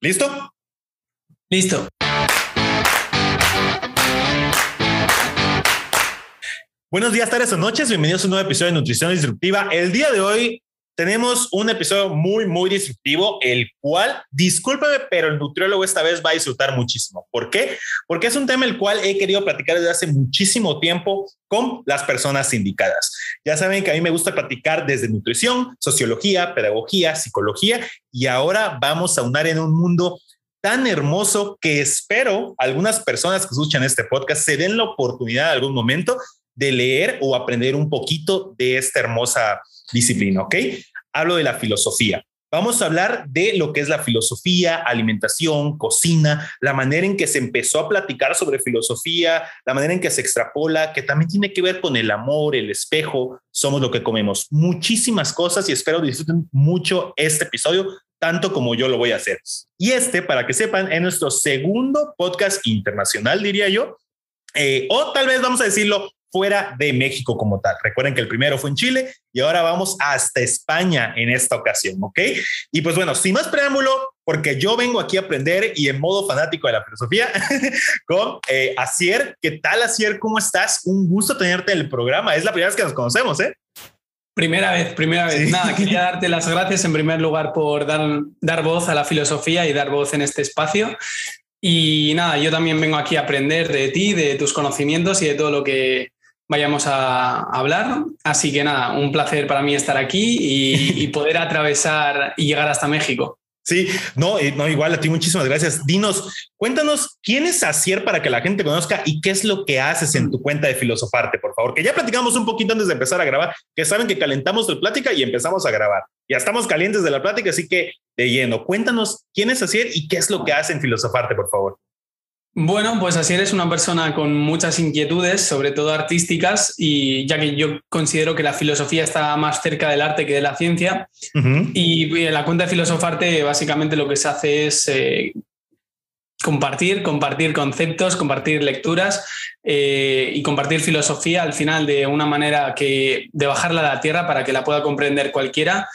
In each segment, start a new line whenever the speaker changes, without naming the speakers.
¿Listo?
Listo.
Buenos días, tardes o noches. Bienvenidos a un nuevo episodio de Nutrición Disruptiva. El día de hoy tenemos un episodio muy, muy disruptivo, el cual, discúlpeme, pero el nutriólogo esta vez va a disfrutar muchísimo. ¿Por qué? Porque es un tema el cual he querido platicar desde hace muchísimo tiempo con las personas indicadas. Ya saben que a mí me gusta platicar desde nutrición, sociología, pedagogía, psicología y ahora vamos a unar en un mundo tan hermoso que espero algunas personas que escuchan este podcast se den la oportunidad en algún momento de leer o aprender un poquito de esta hermosa disciplina, ¿ok? Hablo de la filosofía. Vamos a hablar de lo que es la filosofía, alimentación, cocina, la manera en que se empezó a platicar sobre filosofía, la manera en que se extrapola, que también tiene que ver con el amor, el espejo, somos lo que comemos. Muchísimas cosas y espero disfruten mucho este episodio, tanto como yo lo voy a hacer. Y este, para que sepan, es nuestro segundo podcast internacional, diría yo, eh, o tal vez vamos a decirlo fuera de México como tal. Recuerden que el primero fue en Chile y ahora vamos hasta España en esta ocasión, ¿ok? Y pues bueno, sin más preámbulo, porque yo vengo aquí a aprender y en modo fanático de la filosofía con eh, Asier. ¿Qué tal, Asier? ¿Cómo estás? Un gusto tenerte en el programa. Es la primera vez que nos conocemos, ¿eh?
Primera vez, primera vez. Nada, quería darte las gracias en primer lugar por dar, dar voz a la filosofía y dar voz en este espacio. Y nada, yo también vengo aquí a aprender de ti, de tus conocimientos y de todo lo que, vayamos a hablar. Así que nada, un placer para mí estar aquí y, poder atravesar y llegar hasta México.
Sí, no, eh, no, igual a ti muchísimas gracias. Dinos, cuéntanos quién es Asier para que la gente conozca y qué es lo que haces en tu cuenta de Filosofarte, por favor. Que ya platicamos un poquito antes de empezar a grabar, que saben que calentamos la plática y empezamos a grabar. Ya estamos calientes de la plática, así que de lleno, cuéntanos quién es Asier y qué es lo que hace en Filosofarte, por favor.
Bueno, pues así eres una persona con muchas inquietudes, sobre todo artísticas, y ya que yo considero que la filosofía está más cerca del arte que de la ciencia, y en la cuenta de Filosofarte básicamente lo que se hace es eh, compartir, compartir conceptos, compartir lecturas eh, y compartir filosofía al final de una manera que de bajarla a la tierra para que la pueda comprender cualquiera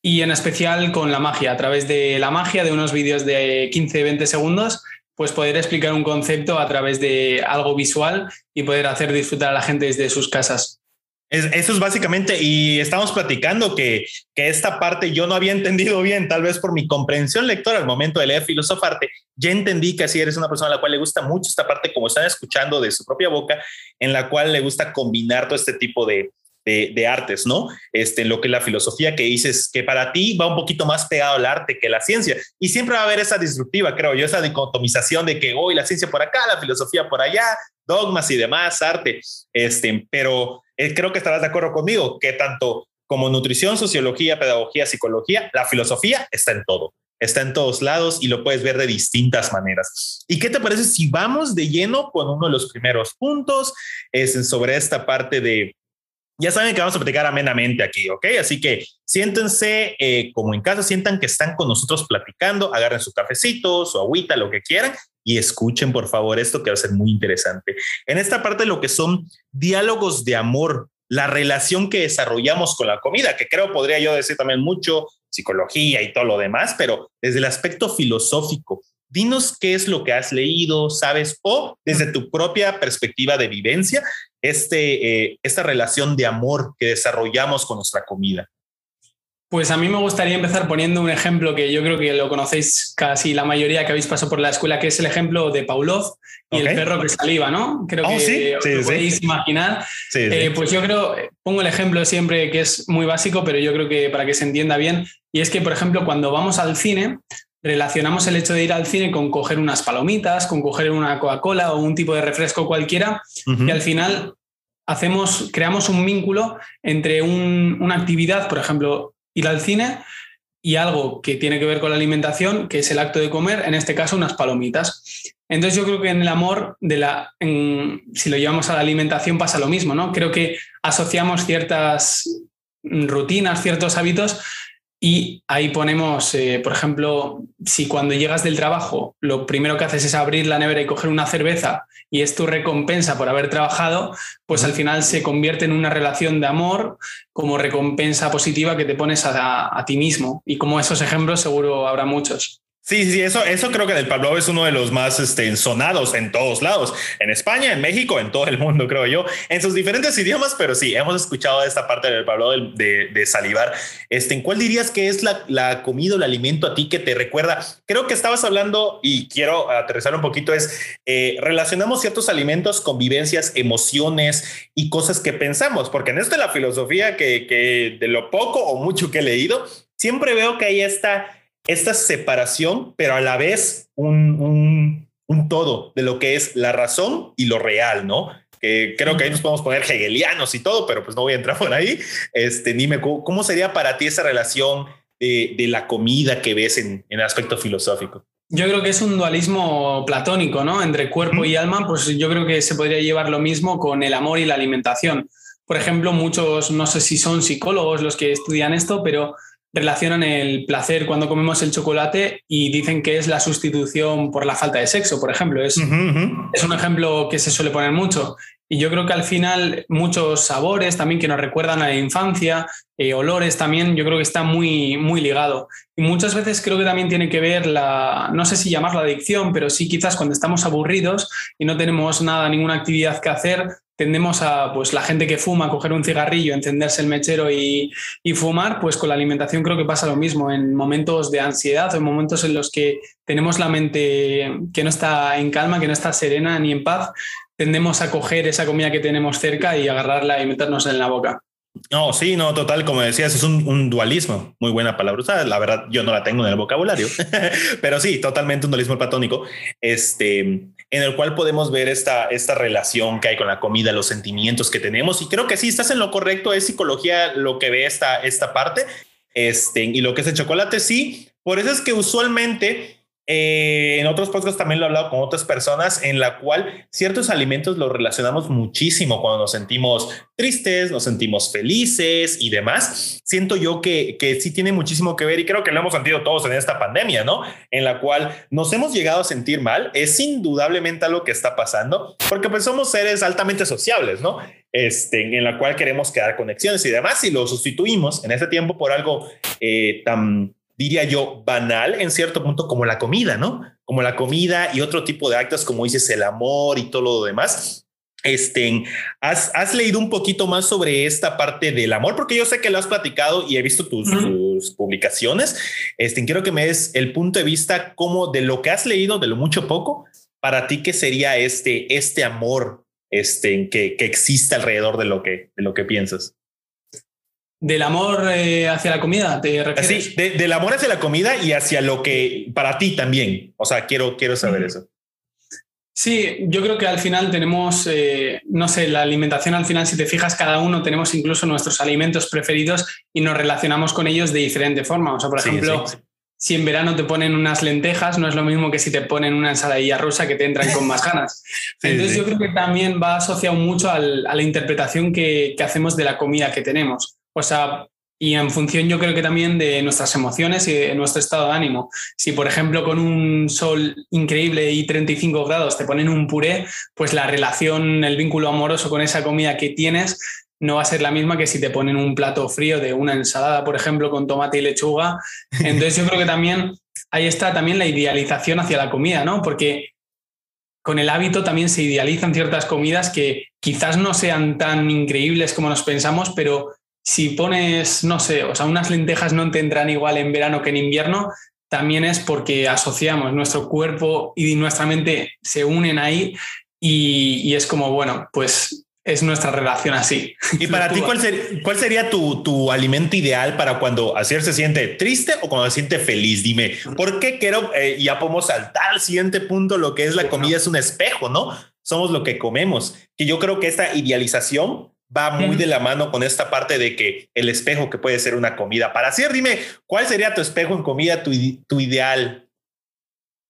y en especial con la magia, a través de la magia de unos vídeos de 15-20 segundos pues poder explicar un concepto a través de algo visual y poder hacer disfrutar a la gente desde sus casas.
eso es básicamente, y estamos platicando que, que, esta parte yo no había entendido bien, tal vez por mi comprensión lectora al momento de leer Filosofarte, ya entendí que así eres una persona a la cual le gusta mucho esta parte, como están escuchando de su propia boca, en la cual le gusta combinar todo este tipo de, de, artes, ¿no? Este, lo que la filosofía que dices que para ti va un poquito más pegado al arte que la ciencia. Y siempre va a haber esa disruptiva, creo yo, esa dicotomización de que hoy la ciencia por acá, la filosofía por allá, dogmas y demás, arte. Este, pero eh, creo que estarás de acuerdo conmigo que tanto como nutrición, sociología, pedagogía, psicología, la filosofía está en todo está en todos lados y lo puedes ver de distintas maneras. ¿Y qué te parece si vamos de lleno con uno de los primeros puntos es sobre esta parte de ya saben que vamos a platicar amenamente aquí, ¿ok? Así que siéntense eh, como en casa, sientan que están con nosotros platicando, agarren su cafecito, su agüita, lo que quieran y escuchen por favor esto que va a ser muy interesante. En esta parte lo que son diálogos de amor, la relación que desarrollamos con la comida, que creo podría yo decir también mucho psicología y todo lo demás, pero desde el aspecto filosófico, dinos qué es lo que has leído, sabes, o desde tu propia perspectiva de vivencia, este, eh, esta relación de amor que desarrollamos con nuestra comida?
Pues a mí me gustaría empezar poniendo un ejemplo que yo creo que lo conocéis casi la mayoría que habéis pasado por la escuela, que es el ejemplo de Pavlov y el perro que saliva, ¿no? Creo oh, que os podéis imaginar. Eh, pues yo creo, pongo el ejemplo siempre que es muy básico, pero yo creo que para que se entienda bien, y es que, por ejemplo, cuando vamos al cine, relacionamos el hecho de ir al cine con coger unas palomitas, con coger una Coca-Cola o un tipo de refresco cualquiera, y al final hacemos, creamos un vínculo entre una actividad, por ejemplo, ir al cine, y algo que tiene que ver con la alimentación, que es el acto de comer, en este caso unas palomitas. Entonces yo creo que en el amor, de la, si lo llevamos a la alimentación pasa lo mismo, ¿no? Creo que asociamos ciertas rutinas, ciertos hábitos y ahí ponemos, eh, por ejemplo, si cuando llegas del trabajo lo primero que haces es abrir la nevera y coger una cerveza y es tu recompensa por haber trabajado, pues al final se convierte en una relación de amor como recompensa positiva que te pones a, ti mismo. Y como esos ejemplos seguro habrá muchos.
Sí, sí, eso, eso creo que del Pavlov es uno de los más este, sonados en todos lados, en España, en México, en todo el mundo, creo yo, en sus diferentes idiomas, pero sí, hemos escuchado esta parte del Pavlov de, de, salivar. Este, ¿En cuál dirías que es la, la comida o el alimento a ti que te recuerda? Creo que estabas hablando y quiero aterrizar un poquito, es eh, relacionamos ciertos alimentos con vivencias, emociones y cosas que pensamos, porque en esto de la filosofía que, que de lo poco o mucho que he leído, siempre veo que hay esta esta separación, pero a la vez un, un, todo de lo que es la razón y lo real, ¿no? Que creo que ahí nos podemos poner hegelianos y todo, pero pues no voy a entrar por ahí. Este, dime, ¿cómo sería para ti esa relación de, de la comida que ves en, en, aspecto filosófico?
Yo creo que es un dualismo platónico, ¿no? Entre cuerpo y alma, pues yo creo que se podría llevar lo mismo con el amor y la alimentación. Por ejemplo, muchos, no sé si son psicólogos los que estudian esto, pero relacionan el placer cuando comemos el chocolate y dicen que es la sustitución por la falta de sexo, por ejemplo. Es, es un ejemplo que se suele poner mucho. Y yo creo que al final muchos sabores también que nos recuerdan a la infancia, eh, olores también, yo creo que está muy, muy ligado. Y muchas veces creo que también tiene que ver la, no sé si llamarla adicción, pero sí quizás cuando estamos aburridos y no tenemos nada, ninguna actividad que hacer, tendemos a, pues la gente que fuma, coger un cigarrillo, encenderse el mechero y, fumar, pues con la alimentación creo que pasa lo mismo. En momentos de ansiedad o en momentos en los que tenemos la mente que no está en calma, que no está serena ni en paz, tendemos a coger esa comida que tenemos cerca y agarrarla y meternos en la boca.
No, sí, no, total, como decías, es un, dualismo, muy buena palabra usada, la verdad yo no la tengo en el vocabulario, pero sí, totalmente un dualismo platónico, este, en el cual podemos ver esta, esta relación que hay con la comida, los sentimientos que tenemos, y creo que sí, estás en lo correcto, es psicología lo que ve esta, esta parte, este, y lo que es el chocolate, sí, por eso es que usualmente eh, en otros podcasts también lo he hablado con otras personas en la cual ciertos alimentos los relacionamos muchísimo cuando nos sentimos tristes, nos sentimos felices y demás. Siento yo que, que sí tiene muchísimo que ver y creo que lo hemos sentido todos en esta pandemia, ¿no? En la cual nos hemos llegado a sentir mal. Es indudablemente algo que está pasando porque pues somos seres altamente sociables, ¿no? Este, en la cual queremos crear conexiones y demás y lo sustituimos en ese tiempo por algo eh, tan diría yo, banal en cierto punto como la comida, ¿no? Como la comida y otro tipo de actos, como dices, el amor y todo lo demás. Este, ¿has, ¿has, leído un poquito más sobre esta parte del amor? Porque yo sé que lo has platicado y he visto tus, publicaciones. Este, quiero que me des el punto de vista como de lo que has leído, de lo mucho poco, para ti, ¿qué sería este, este amor este, que, que existe alrededor de lo que, de lo que piensas?
Del amor eh, hacia la comida, ¿te refieres?
Sí, del amor hacia la comida y hacia lo que para ti también. O sea, quiero, quiero saber eso.
Sí, yo creo que al final tenemos, eh, no sé, la alimentación al final, si te fijas, cada uno tenemos incluso nuestros alimentos preferidos y nos relacionamos con ellos de diferente forma. O sea, por ejemplo, si en verano te ponen unas lentejas, no es lo mismo que si te ponen una ensaladilla rusa que te entran con más ganas. Entonces yo creo que también va asociado mucho a la interpretación que, que hacemos de la comida que tenemos. O sea, y en función yo creo que también de nuestras emociones y de nuestro estado de ánimo. Si por ejemplo con un sol increíble y 35 grados te ponen un puré, pues la relación, el vínculo amoroso con esa comida que tienes no va a ser la misma que si te ponen un plato frío de una ensalada, por ejemplo, con tomate y lechuga. Entonces yo creo que también ahí está también la idealización hacia la comida, ¿no? Porque con el hábito también se idealizan ciertas comidas que quizás no sean tan increíbles como nos pensamos, pero si pones, no sé, o sea, unas lentejas no tendrán igual en verano que en invierno, también es porque asociamos nuestro cuerpo y nuestra mente se unen ahí y, es como, bueno, pues es nuestra relación así.
¿Y para ti cuál, cuál sería tu, tu, alimento ideal para cuando ayer se siente triste o cuando se siente feliz? Dime, ¿por qué quiero, eh, ya podemos saltar al siguiente punto, lo que es la comida es un espejo, ¿no? Somos lo que comemos. Que yo creo que esta idealización va muy de la mano con esta parte de que el espejo que puede ser una comida. Para hacer, dime, ¿cuál sería tu espejo en comida, tu, tu ideal?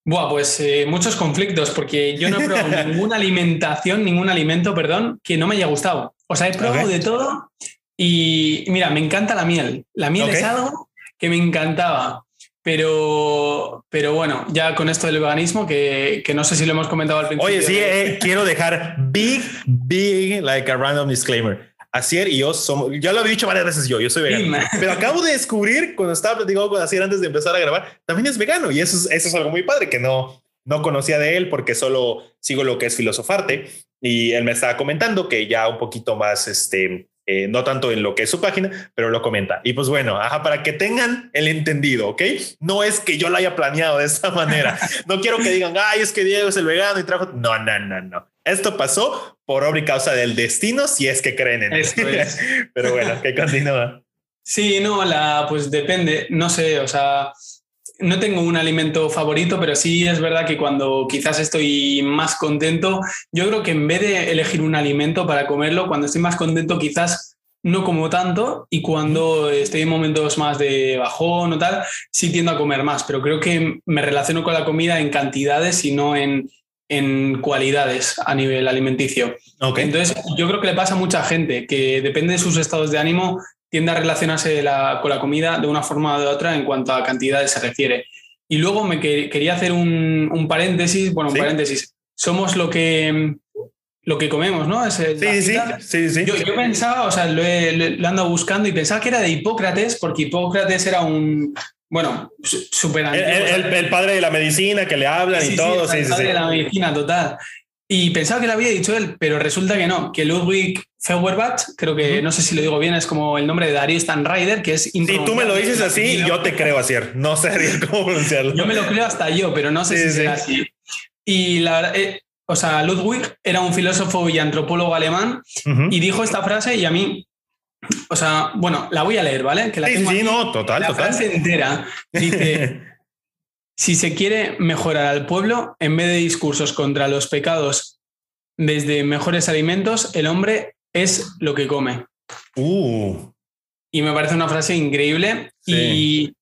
Buah, pues eh, muchos conflictos, porque yo no he probado ninguna alimentación, ningún alimento, perdón, que no me haya gustado. O sea, he probado de todo y mira, me encanta la miel. La miel es algo que me encantaba. Pero, pero bueno, ya con esto del veganismo, que, que no sé si lo hemos comentado al principio.
Oye, sí, eh, quiero dejar big, big, like a random disclaimer. Asier y yo somos, ya lo he dicho varias veces yo, yo soy vegano, pero acabo de descubrir cuando estaba platicando con Asier antes de empezar a grabar, también es vegano y eso es, eso es algo muy padre que no, no conocía de él porque solo sigo lo que es filosofarte y él me estaba comentando que ya un poquito más, este, eh, no tanto en lo que es su página, pero lo comenta. Y pues bueno, ajá, para que tengan el entendido, ¿ok? No es que yo lo haya planeado de esta manera. No quiero que digan, ay, es que Diego es el vegano y trajo. No, no, no, no. Esto pasó por obra y causa del destino, si es que creen en eso. pero bueno, que continúa.
Sí, no, la, pues depende, no sé, o sea, no tengo un alimento favorito, pero sí es verdad que cuando quizás estoy más contento, yo creo que en vez de elegir un alimento para comerlo, cuando estoy más contento quizás no como tanto y cuando estoy en momentos más de bajón o tal, sí tiendo a comer más, pero creo que me relaciono con la comida en cantidades y no en, en cualidades a nivel alimenticio. Entonces, yo creo que le pasa a mucha gente que depende de sus estados de ánimo, tiende a relacionarse con la comida de una forma o de otra en cuanto a cantidades se refiere. Y luego me quería hacer un, paréntesis, bueno, un paréntesis. Somos lo que, lo que comemos, ¿no?
sí, sí, sí,
Yo, pensaba, o sea, lo, he, lo ando buscando y pensaba que era de Hipócrates, porque Hipócrates era un, bueno, súper
el, el, padre de la medicina que le hablan y todo. Sí,
el padre de la medicina, total. Y pensaba que lo había dicho él, pero resulta que no, que Ludwig Feuerbach, creo que, no sé si lo digo bien, es como el nombre de Darío Stanrider, que es...
Si tú me lo dices así, yo te creo así. No sé cómo pronunciarlo.
Yo me lo creo hasta yo, pero no sé si será así. Y la verdad, eh, o sea, Ludwig era un filósofo y antropólogo alemán y dijo esta frase y a mí, o sea, bueno, la voy a leer, ¿vale?
Que la sí, sí, no, total,
la
total.
frase entera dice... Si se quiere mejorar al pueblo, en vez de discursos contra los pecados desde mejores alimentos, el hombre es lo que come.
Uh.
Y me parece una frase increíble. Y,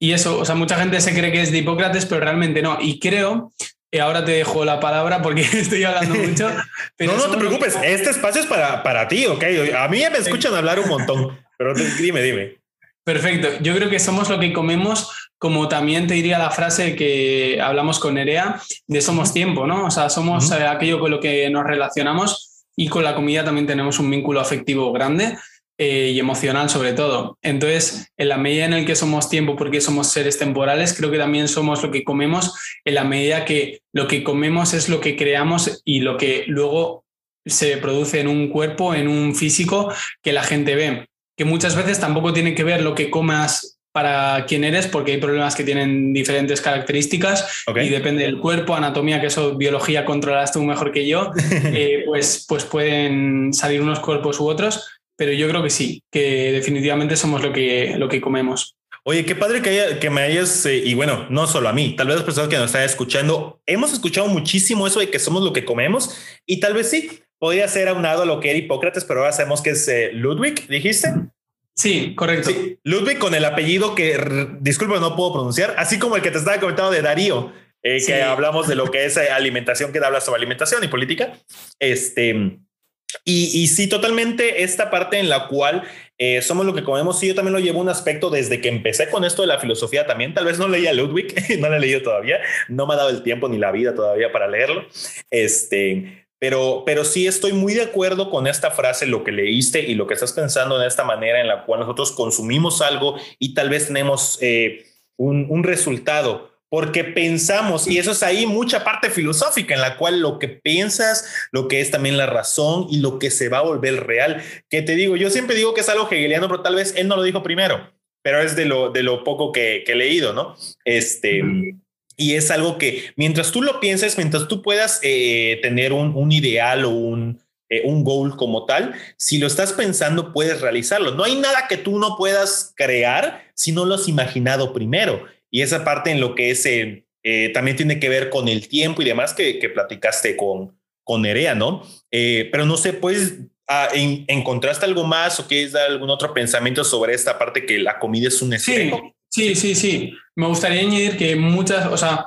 eso, o sea, mucha gente se cree que es de Hipócrates, pero realmente no. Y creo, y ahora te dejo la palabra porque estoy hablando mucho.
no, no te preocupes, este espacio es para, para ti, ¿ok? A mí me escuchan hablar un montón, pero dime, dime.
Perfecto. Yo creo que somos lo que comemos, como también te diría la frase que hablamos con Nerea, de somos tiempo, ¿no? O sea, somos eh, aquello con lo que nos relacionamos y con la comida también tenemos un vínculo afectivo grande eh, y emocional sobre todo. Entonces, en la medida en el que somos tiempo porque somos seres temporales, creo que también somos lo que comemos en la medida que lo que comemos es lo que creamos y lo que luego se produce en un cuerpo, en un físico que la gente ve que muchas veces tampoco tiene que ver lo que comas para quién eres, porque hay problemas que tienen diferentes características y depende del cuerpo, anatomía, que eso biología controlas tú mejor que yo, eh, pues, pues pueden salir unos cuerpos u otros, pero yo creo que sí, que definitivamente somos lo que, lo que comemos.
Oye, qué padre que, haya, que me hayas, eh, y bueno, no solo a mí, tal vez las personas que nos están escuchando, hemos escuchado muchísimo eso de que somos lo que comemos y tal vez sí, podría ser aunado a lo que era Hipócrates, pero ahora sabemos que es eh, Ludwig, dijiste.
Sí, correcto.
Ludwig con el apellido que, disculpa, no puedo pronunciar, así como el que te estaba comentando de Darío, eh, que hablamos de lo que es eh, alimentación, que habla sobre alimentación y política. Este, y, y sí, totalmente esta parte en la cual somos lo que comemos, sí, yo también lo llevo un aspecto desde que empecé con esto de la filosofía también, tal vez no leía Ludwig, no lo he leído todavía, no me ha dado el tiempo ni la vida todavía para leerlo, este, pero, pero sí estoy muy de acuerdo con esta frase, lo que leíste y lo que estás pensando en esta manera en la cual nosotros consumimos algo y tal vez tenemos eh, un, resultado. Porque pensamos, y eso es ahí mucha parte filosófica en la cual lo que piensas, lo que es también la razón y lo que se va a volver real, que te digo, yo siempre digo que es algo hegeliano, pero tal vez él no lo dijo primero, pero es de lo, de lo poco que, que he leído, ¿no? Este, y es algo que mientras tú lo pienses, mientras tú puedas eh, tener un, ideal o un, eh, un goal como tal, si lo estás pensando, puedes realizarlo. No hay nada que tú no puedas crear si no lo has imaginado primero. Y esa parte en lo que es, eh, también tiene que ver con el tiempo y demás que, que platicaste con, con Nerea, ¿no? pero no sé, pues, ¿encontraste algo más o quieres dar algún otro pensamiento sobre esta parte que la comida es un
espejo? Sí, sí, sí. Me gustaría añadir que muchas, o sea,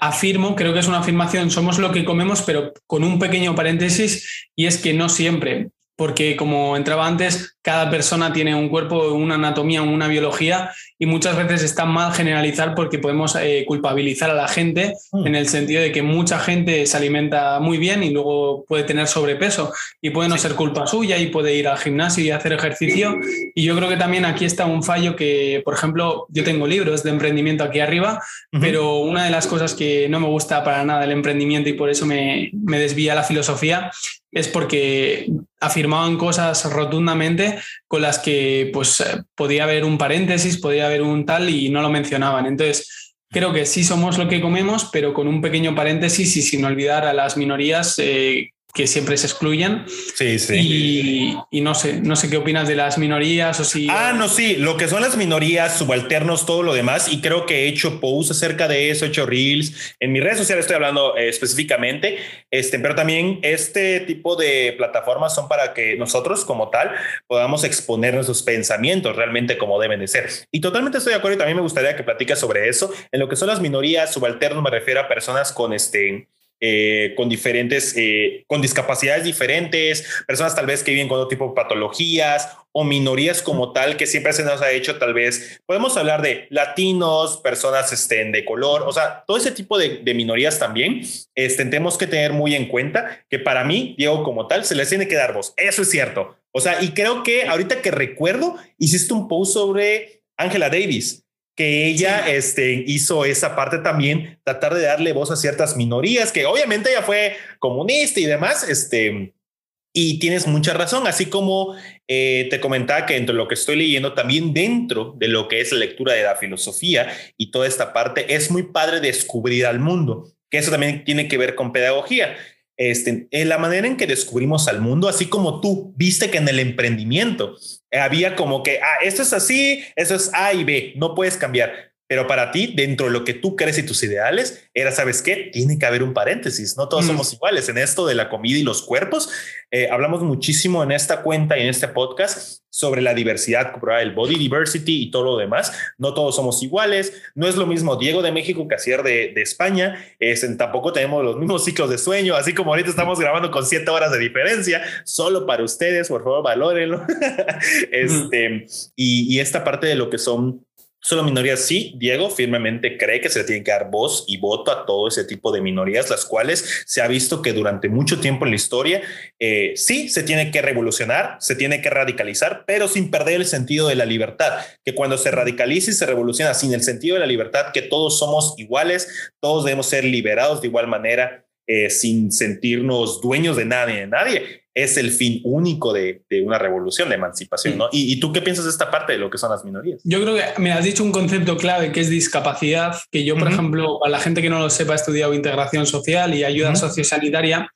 afirmo, creo que es una afirmación, somos lo que comemos, pero con un pequeño paréntesis, y es que no siempre. Porque como entraba antes, cada persona tiene un cuerpo, una anatomía, una biología y muchas veces está mal generalizar porque podemos eh, culpabilizar a la gente mm. en el sentido de que mucha gente se alimenta muy bien y luego puede tener sobrepeso y puede no ser culpa suya y puede ir al gimnasio y hacer ejercicio. Y yo creo que también aquí está un fallo que, por ejemplo, yo tengo libros de emprendimiento aquí arriba, pero una de las cosas que no me gusta para nada del emprendimiento y por eso me, me desvía la filosofía es porque afirmaban cosas rotundamente con las que pues eh, podía haber un paréntesis, podía haber un tal y no lo mencionaban. Entonces, creo que sí somos lo que comemos, pero con un pequeño paréntesis y sin olvidar a las minorías eh, que siempre se excluyen.
Sí, sí.
Y, no sé, no sé qué opinas de las minorías o si.
Ah, no, sí, lo que son las minorías, subalternos, todo lo demás. Y creo que he hecho posts acerca de eso, he hecho reels. En mis redes sociales estoy hablando eh, específicamente, este, pero también este tipo de plataformas son para que nosotros, como tal, podamos exponer nuestros pensamientos realmente como deben de ser. Y totalmente estoy de acuerdo y también me gustaría que platicas sobre eso. En lo que son las minorías, subalternos, me refiero a personas con este eh, con diferentes, eh, con discapacidades diferentes, personas tal vez que viven con otro tipo de patologías o minorías como tal, que siempre se nos ha hecho tal vez, podemos hablar de latinos, personas este, de color, o sea, todo ese tipo de, minorías también, este, tenemos que tener muy en cuenta que para mí, Diego como tal, se les tiene que dar voz, eso es cierto. O sea, y creo que ahorita que recuerdo, hiciste un post sobre Angela Davis que ella este, hizo esa parte también, tratar de darle voz a ciertas minorías, que obviamente ella fue comunista y demás, este, y tienes mucha razón, así como eh, te comentaba que dentro de lo que estoy leyendo, también dentro de lo que es la lectura de la filosofía y toda esta parte, es muy padre descubrir al mundo, que eso también tiene que ver con pedagogía. Este, en la manera en que descubrimos al mundo, así como tú viste que en el emprendimiento había como que, ah, esto es así, eso es A y B, no puedes cambiar. Pero para ti, dentro de lo que tú crees y tus ideales, era, ¿sabes qué? Tiene que haber un paréntesis. No todos mm. somos iguales. En esto de la comida y los cuerpos, eh, hablamos muchísimo en esta cuenta y en este podcast sobre la diversidad, el body diversity y todo lo demás. No todos somos iguales. No es lo mismo Diego de México que Asier de, de España. Es, tampoco tenemos los mismos ciclos de sueño, así como ahorita estamos grabando con siete horas de diferencia, solo para ustedes. Por favor, valórenlo. este, y, y esta parte de lo que son Solo minorías, sí, Diego firmemente cree que se le tiene que dar voz y voto a todo ese tipo de minorías, las cuales se ha visto que durante mucho tiempo en la historia, eh, sí, se tiene que revolucionar, se tiene que radicalizar, pero sin perder el sentido de la libertad, que cuando se radicaliza y se revoluciona sin el sentido de la libertad, que todos somos iguales, todos debemos ser liberados de igual manera, eh, sin sentirnos dueños de nadie, de nadie es el fin único de, una revolución, de emancipación, ¿no? ¿Y, tú qué piensas de esta parte de lo que son las minorías?
Yo creo que me has dicho un concepto clave que es discapacidad, que yo, por ejemplo, a la gente que no lo sepa, he estudiado integración social y ayuda sociosanitaria.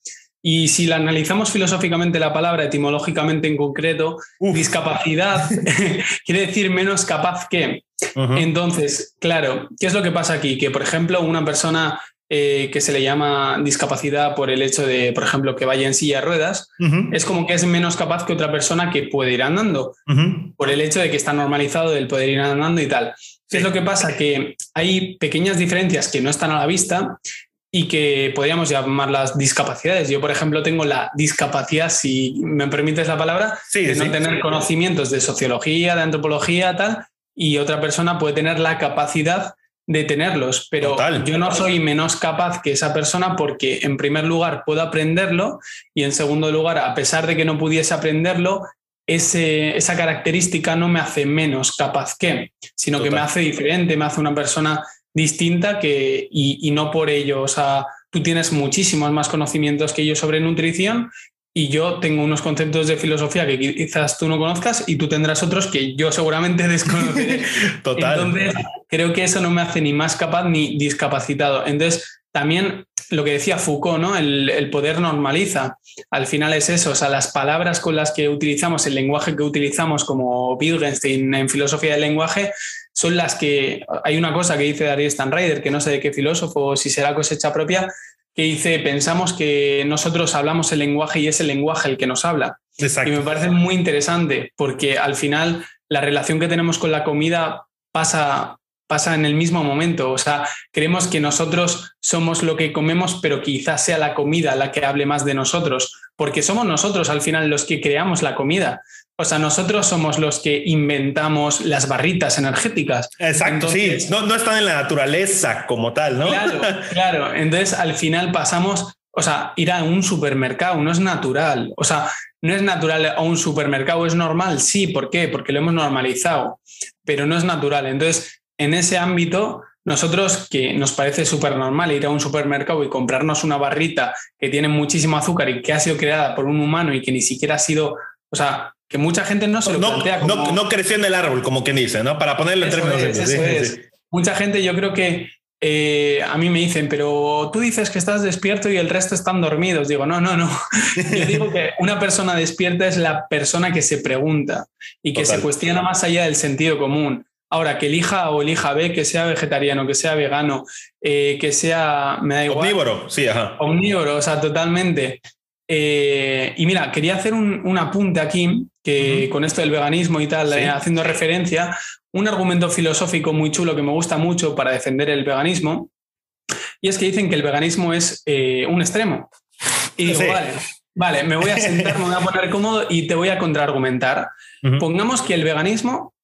Y si la analizamos filosóficamente la palabra, etimológicamente en concreto, discapacidad quiere decir menos capaz que. Entonces, claro, ¿qué es lo que pasa aquí? Que, por ejemplo, una persona eh, que se le llama discapacidad por el hecho de, por ejemplo, que vaya en silla de ruedas, es como que es menos capaz que otra persona que puede ir andando, por el hecho de que está normalizado el poder ir andando y tal. ¿Qué es lo que pasa? Que hay pequeñas diferencias que no están a la vista y que podríamos llamarlas discapacidades. Yo, por ejemplo, tengo la discapacidad, si me permites la palabra, de no tener conocimientos de sociología, de antropología, tal, y otra persona puede tener la capacidad de tenerlos, pero yo no soy menos capaz que esa persona porque en primer lugar puedo aprenderlo y en segundo lugar, a pesar de que no pudiese aprenderlo, ese, esa característica no me hace menos capaz que, sino que me hace diferente, me hace una persona distinta que, y, y no por ello, o sea, tú tienes muchísimos más conocimientos que yo sobre nutrición y yo tengo unos conceptos de filosofía que quizás tú no conozcas y tú tendrás otros que yo seguramente desconoceré.
Total.
Entonces, creo que eso no me hace ni más capaz ni discapacitado. Entonces, también lo que decía Foucault, ¿no? El, poder normaliza. Al final es eso, o sea, las palabras con las que utilizamos, el lenguaje que utilizamos como Wittgenstein en filosofía del lenguaje, son las que hay una cosa que dice Darius Stanrider, que no sé de qué filósofo si será cosecha propia, que dice, pensamos que nosotros hablamos el lenguaje y es el lenguaje el que nos habla. Y me parece muy interesante porque al final la relación que tenemos con la comida pasa pasa en el mismo momento. O sea, creemos que nosotros somos lo que comemos, pero quizás sea la comida la que hable más de nosotros, porque somos nosotros al final los que creamos la comida. O sea, nosotros somos los que inventamos las barritas energéticas.
Exacto, sí, no, no están en la naturaleza como tal, ¿no?
Claro, claro. Entonces, al final pasamos, o sea, ir a un supermercado no es natural. O sea, no es natural a un supermercado, es normal, sí, ¿por qué? Porque lo hemos normalizado, pero no es natural. Entonces, en ese ámbito, nosotros que nos parece súper normal ir a un supermercado y comprarnos una barrita que tiene muchísimo azúcar y que ha sido creada por un humano y que ni siquiera ha sido, o sea, que mucha gente no se lo plantea
como... No, creció en el árbol, como quien dice, ¿no? Para ponerlo en términos...
Mucha gente yo creo que eh, a mí me dicen, pero tú dices que estás despierto y el resto están dormidos. Digo, no, no, no. Yo digo que una persona despierta es la persona que se pregunta y que se cuestiona más allá del sentido común. Ahora, que elija o elija B, que sea vegetariano, que sea vegano, eh, que sea, me da igual.
Omnívoro, sí, ajá.
Omnívoro, o sea, totalmente. Eh, y mira, quería hacer un, apunte aquí, que con esto del veganismo y tal, eh, haciendo referencia, un argumento filosófico muy chulo que me gusta mucho para defender el veganismo, y es que dicen que el veganismo es un extremo. Y digo, vale, vale, me voy a sentar, me voy a poner cómodo y te voy a contraargumentar. Pongamos que el veganismo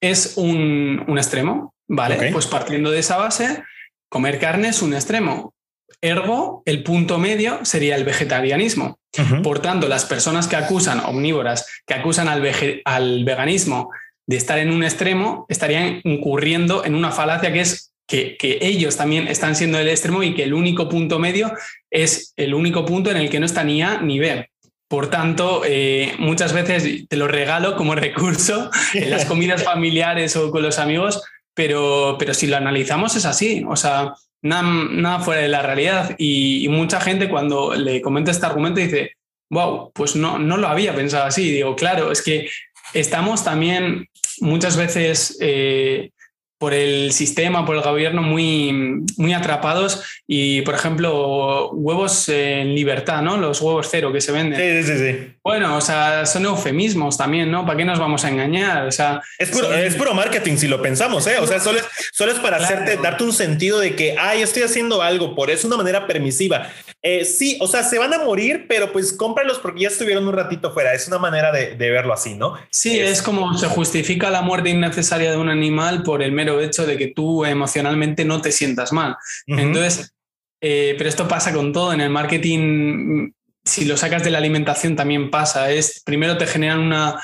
es un, extremo, ¿vale? Pues partiendo de esa base, comer carne es un extremo. Ergo, el punto medio sería el vegetarianismo. Por tanto, las personas que acusan, omnívoras, que acusan al, al veganismo de estar en un extremo, estarían incurriendo en una falacia que es que, que, ellos también están siendo el extremo y que el único punto medio es el único punto en el que no está ni A ni B. Por tanto, eh, muchas veces te lo regalo como recurso en las comidas familiares o con los amigos, pero, pero si lo analizamos es así, o sea, nada, fuera de la realidad. Y, mucha gente cuando le comenta este argumento dice, wow, pues no, no lo había pensado así. Digo, claro, es que estamos también muchas veces eh, por el sistema, por el gobierno, muy, muy atrapados. Y, por ejemplo, huevos en libertad, ¿no? Los huevos cero que se venden.
Sí, sí, sí.
Bueno, o sea, son eufemismos también, ¿no? ¿Para qué nos vamos a engañar? O sea,
es puro, marketing si lo pensamos, ¿eh? O sea, solo es, solo es para hacerte, darte un sentido de que, ay, estoy haciendo algo, por eso una manera permisiva. Eh, sí, o sea, se van a morir, pero pues cómpralos porque ya estuvieron un ratito fuera. Es una manera de, verlo así, ¿no?
Sí, es, como se justifica la muerte innecesaria de un animal por el mero hecho de que tú emocionalmente no te sientas mal. Entonces, eh, pero esto pasa con todo. En el marketing, si lo sacas de la alimentación, también pasa. Es primero te generan una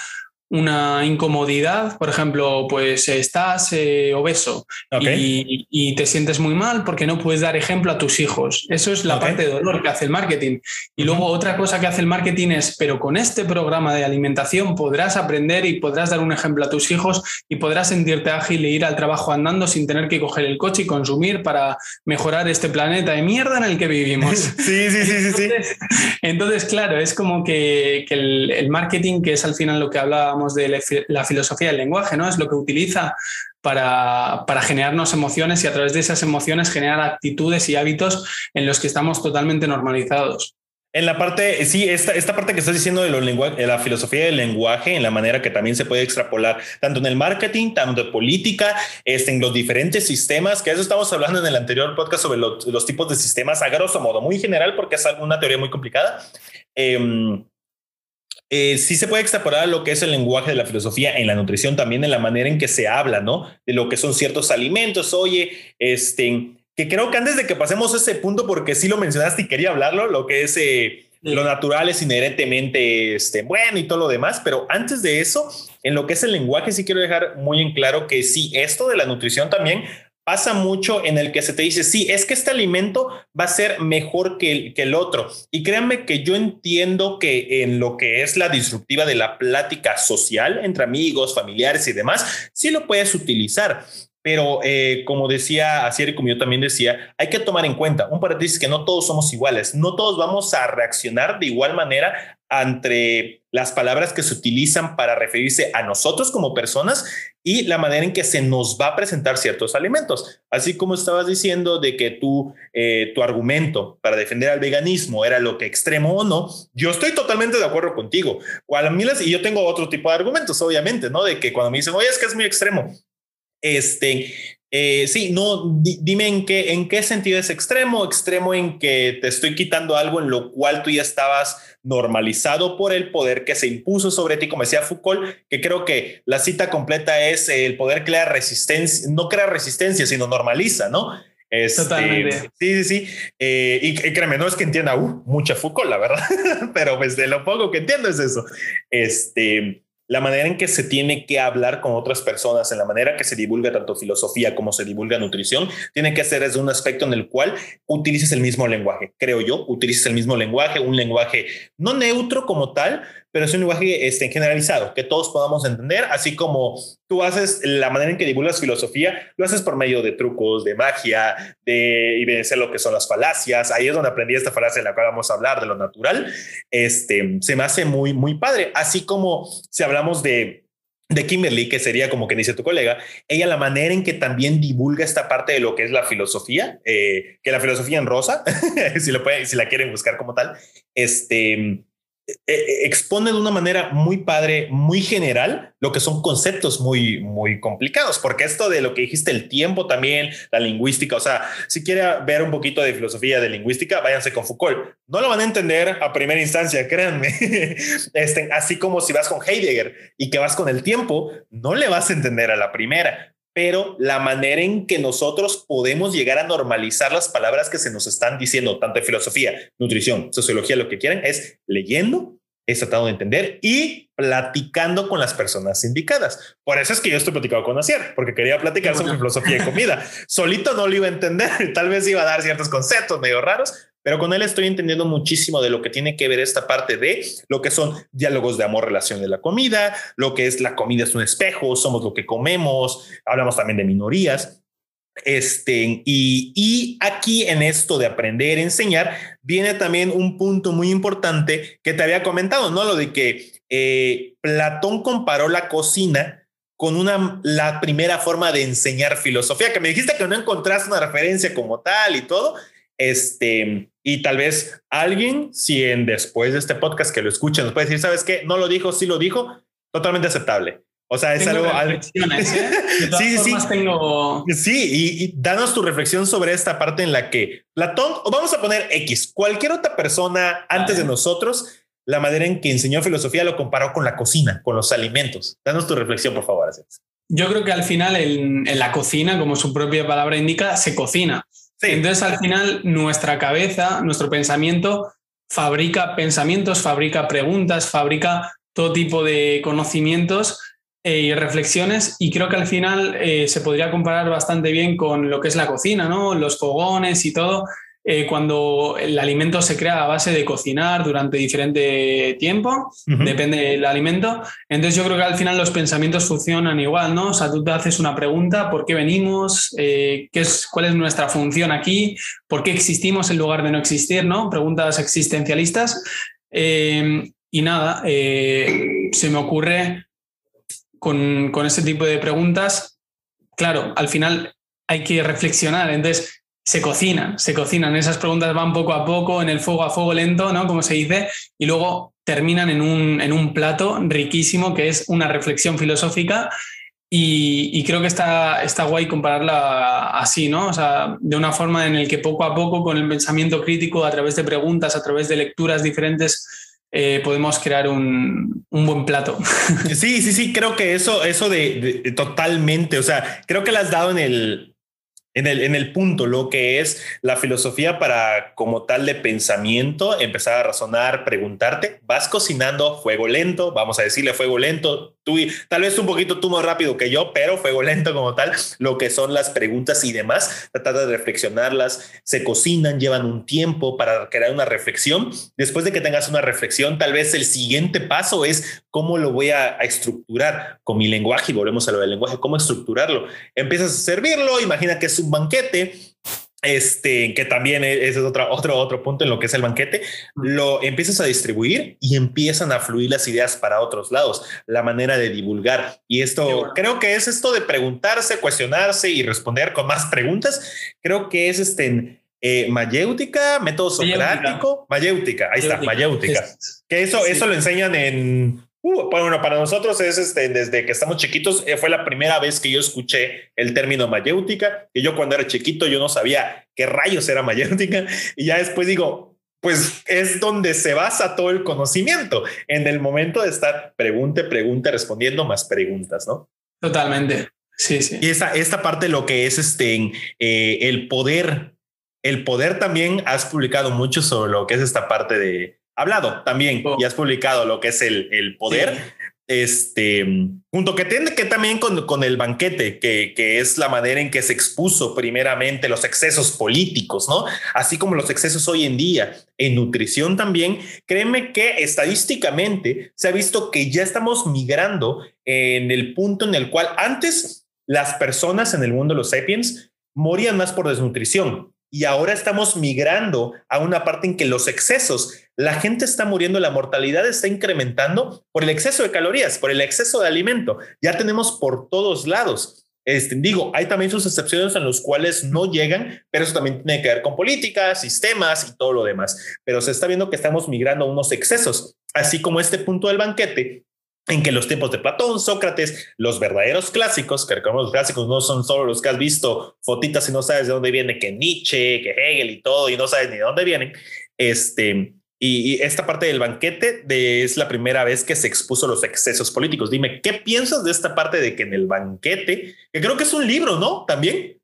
una incomodidad, por ejemplo, pues estás eh, obeso y, te sientes muy mal porque no puedes dar ejemplo a tus hijos. Eso es la parte de dolor que hace el marketing. Y luego otra cosa que hace el marketing es, pero con este programa de alimentación podrás aprender y podrás dar un ejemplo a tus hijos y podrás sentirte ágil e ir al trabajo andando sin tener que coger el coche y consumir para mejorar este planeta de mierda en el que vivimos.
sí, sí, sí, sí,
entonces, Entonces, claro, es como que, el, el marketing, que es al final lo que hablábamos de la filosofía del lenguaje, ¿no? Es lo que utiliza para, generarnos emociones y a través de esas emociones generar actitudes y hábitos en los que estamos totalmente normalizados.
En la parte, sí, esta, esta parte que estás diciendo de, los la filosofía del lenguaje, en la manera que también se puede extrapolar tanto en el marketing, tanto en política, este, en los diferentes sistemas, que eso estamos hablando en el anterior podcast sobre los, tipos de sistemas a grosso modo, muy general, porque es una teoría muy complicada. Em, eh, sí se puede extrapolar lo que es el lenguaje de la filosofía en la nutrición, también en la manera en que se habla, ¿no? De lo que son ciertos alimentos. Oye, este, que creo que antes de que pasemos a ese punto, porque sí lo mencionaste y quería hablarlo, lo que es eh, lo natural es inherentemente este, bueno y todo lo demás, pero antes de eso, en lo que es el lenguaje, sí quiero dejar muy en claro que sí, esto de la nutrición también pasa mucho en el que se te dice, sí, es que este alimento va a ser mejor que el, que el otro. Y créanme que yo entiendo que en lo que es la disruptiva de la plática social entre amigos, familiares y demás, sí lo puedes utilizar. Pero eh, como decía Asier y como yo también decía, hay que tomar en cuenta un paréntesis que no todos somos iguales, no todos vamos a reaccionar de igual manera entre las palabras que se utilizan para referirse a nosotros como personas y la manera en que se nos va a presentar ciertos alimentos. Así como estabas diciendo de que tú, eh, tu argumento para defender al veganismo era lo que extremo o no, yo estoy totalmente de acuerdo contigo. O a y yo tengo otro tipo de argumentos, obviamente, ¿no? De que cuando me dicen, oye, es que es muy extremo, este, Eh, sí, no, dime en qué, en qué sentido es extremo, extremo en que te estoy quitando algo en lo cual tú ya estabas normalizado por el poder que se impuso sobre ti, como decía Foucault, que creo que la cita completa es el poder crea resistencia, no crea resistencia, sino normaliza, ¿no?
Este, Totalmente.
Sí, sí, sí. Eh, y, créeme, no es que entienda uh, mucha Foucault, la verdad, pero pues de lo poco que entiendo es eso. Este, la manera en que se tiene que hablar con otras personas, en la manera que se divulga tanto filosofía como se divulga nutrición, tiene que ser desde un aspecto en el cual utilices el mismo lenguaje, creo yo, utilices el mismo lenguaje, un lenguaje no neutro como tal, pero es un lenguaje este, generalizado, que todos podamos entender, así como tú haces la manera en que divulgas filosofía, lo haces por medio de trucos, de magia, de evidenciar lo que son las falacias. Ahí es donde aprendí esta falacia en la cual vamos a hablar de lo natural. Este, se me hace muy, muy padre, así como si hablamos de de Kimberly, que sería como que dice tu colega, ella la manera en que también divulga esta parte de lo que es la filosofía, eh, que la filosofía en rosa, si, lo puede, si la quieren buscar como tal, este, expone de una manera muy padre, muy general, lo que son conceptos muy, muy complicados, porque esto de lo que dijiste, el tiempo también, la lingüística, o sea, si quiere ver un poquito de filosofía de lingüística, váyanse con Foucault. No lo van a entender a primera instancia, créanme. Este, así como si vas con Heidegger y que vas con el tiempo, no le vas a entender a la primera pero la manera en que nosotros podemos llegar a normalizar las palabras que se nos están diciendo, tanto en filosofía, nutrición, sociología, lo que quieran, es leyendo, es tratando de entender y platicando con las personas indicadas. Por eso es que yo estoy platicando con Acier, porque quería platicar sobre filosofía y comida. Solito no lo iba a entender, tal vez iba a dar ciertos conceptos medio raros, pero con él estoy entendiendo muchísimo de lo que tiene que ver esta parte de lo que son diálogos de amor, relación de la comida, lo que es la comida es un espejo, somos lo que comemos, hablamos también de minorías. Este, y, y aquí en esto de aprender, enseñar, viene también un punto muy importante que te había comentado, ¿no? Lo de que eh, Platón comparó la cocina con una, la primera forma de enseñar filosofía, que me dijiste que no encontraste una referencia como tal y todo, este, y tal vez alguien, si en después de este podcast que lo escuchen, nos puede decir, ¿sabes qué? No lo dijo, sí lo dijo, totalmente aceptable. O sea, es algo. ¿eh?
sí, sí,
tengo... sí. Y, danos tu reflexión sobre esta parte en la que Platón, o vamos a poner X, cualquier otra persona antes de nosotros, la manera en que enseñó filosofía lo comparó con la cocina, con los alimentos. Danos tu reflexión, por favor.
Yo creo que al final en la cocina, como su propia palabra indica, se cocina. Entonces, al final, nuestra cabeza, nuestro pensamiento, fabrica pensamientos, fabrica preguntas, fabrica todo tipo de conocimientos eh, y reflexiones y creo que al final eh, se podría comparar bastante bien con lo que es la cocina, ¿no? Los fogones y todo. Eh, cuando el alimento se crea a base de cocinar durante diferente tiempo, depende del alimento. Entonces yo creo que al final los pensamientos funcionan igual, ¿no? O sea, tú te haces una pregunta, ¿por qué venimos? Eh, ¿qué es, ¿Cuál es nuestra función aquí? ¿Por qué existimos en lugar de no existir? ¿no? Preguntas existencialistas. Eh, y nada, se me ocurre con, con ese tipo de preguntas, claro, al final hay que reflexionar. Entonces, se cocinan, se cocinan. Esas preguntas van poco a poco, en el fuego a fuego lento, ¿no? Como se dice, y luego terminan en un, en un plato riquísimo que es una reflexión filosófica. Y, creo que está, está guay compararla así, ¿no? O sea, de una forma en el que poco a poco, con el pensamiento crítico, a través de preguntas, a través de lecturas diferentes, eh, podemos crear un, un, buen plato.
Sí, sí, sí, creo que eso, eso de, totalmente, o sea, creo que lo has dado en el, en el, en el punto, lo que es la filosofía para como tal de pensamiento, empezar a razonar, preguntarte, vas cocinando fuego lento, vamos a decirle fuego lento, tú tal vez un poquito tú más rápido que yo, pero fuego lento como tal, lo que son las preguntas y demás, tratar de reflexionarlas, se cocinan, llevan un tiempo para crear una reflexión. Después de que tengas una reflexión, tal vez el siguiente paso es cómo lo voy a, a estructurar con mi lenguaje y volvemos a lo del lenguaje, cómo estructurarlo. Empiezas a servirlo, imagina que es un banquete, este, que también e-, ese es otro, otro, otro punto en lo que es el banquete, lo empiezas a distribuir y empiezan a fluir las ideas para otros lados, la manera de divulgar. Y esto, creo que es esto de preguntarse, cuestionarse y responder con más preguntas. Creo que es este, eh, mayéutica, método socrático, mayéutica, ahí está, mayéutica. Que eso, eso lo enseñan en Uh, bueno, para nosotros es este, desde que estamos chiquitos, eh, fue la primera vez que yo escuché el término mayéutica, que yo cuando era chiquito yo no sabía qué rayos era mayéutica, y ya después digo, pues es donde se basa todo el conocimiento, en el momento de estar pregunte, pregunte, respondiendo más preguntas, ¿no?
Totalmente. Sí, sí.
Y esa, esta parte lo que es este, eh, el poder, el poder también has publicado mucho sobre lo que es esta parte de, hablado también oh. y has publicado lo que es el, el poder. Este, junto que tiene que también con, con el banquete, que, que, es la manera en que se expuso primeramente los excesos políticos, ¿no? Así como los excesos hoy en día en nutrición también, créeme que estadísticamente se ha visto que ya estamos migrando en el punto en el cual antes las personas en el mundo de los sapiens morían más por desnutrición y ahora estamos migrando a una parte en que los excesos, la gente está muriendo, la mortalidad está incrementando por el exceso de calorías, por el exceso de alimento. Ya tenemos por todos lados. Este, digo, hay también sus excepciones en los cuales no llegan, pero eso también tiene que ver con políticas, sistemas y todo lo demás. Pero se está viendo que estamos migrando a unos excesos, así como este punto del banquete, en que los tiempos de Platón, Sócrates, los verdaderos clásicos, que recordemos los clásicos no son solo los que has visto fotitas y no sabes de dónde viene, que Nietzsche, que Hegel y todo, y no sabes ni de dónde vienen. Este, y, esta parte del banquete es la primera vez que se expuso los excesos políticos. Dime, ¿qué piensas de esta parte de que en el banquete, que creo que es un libro, ¿no? También.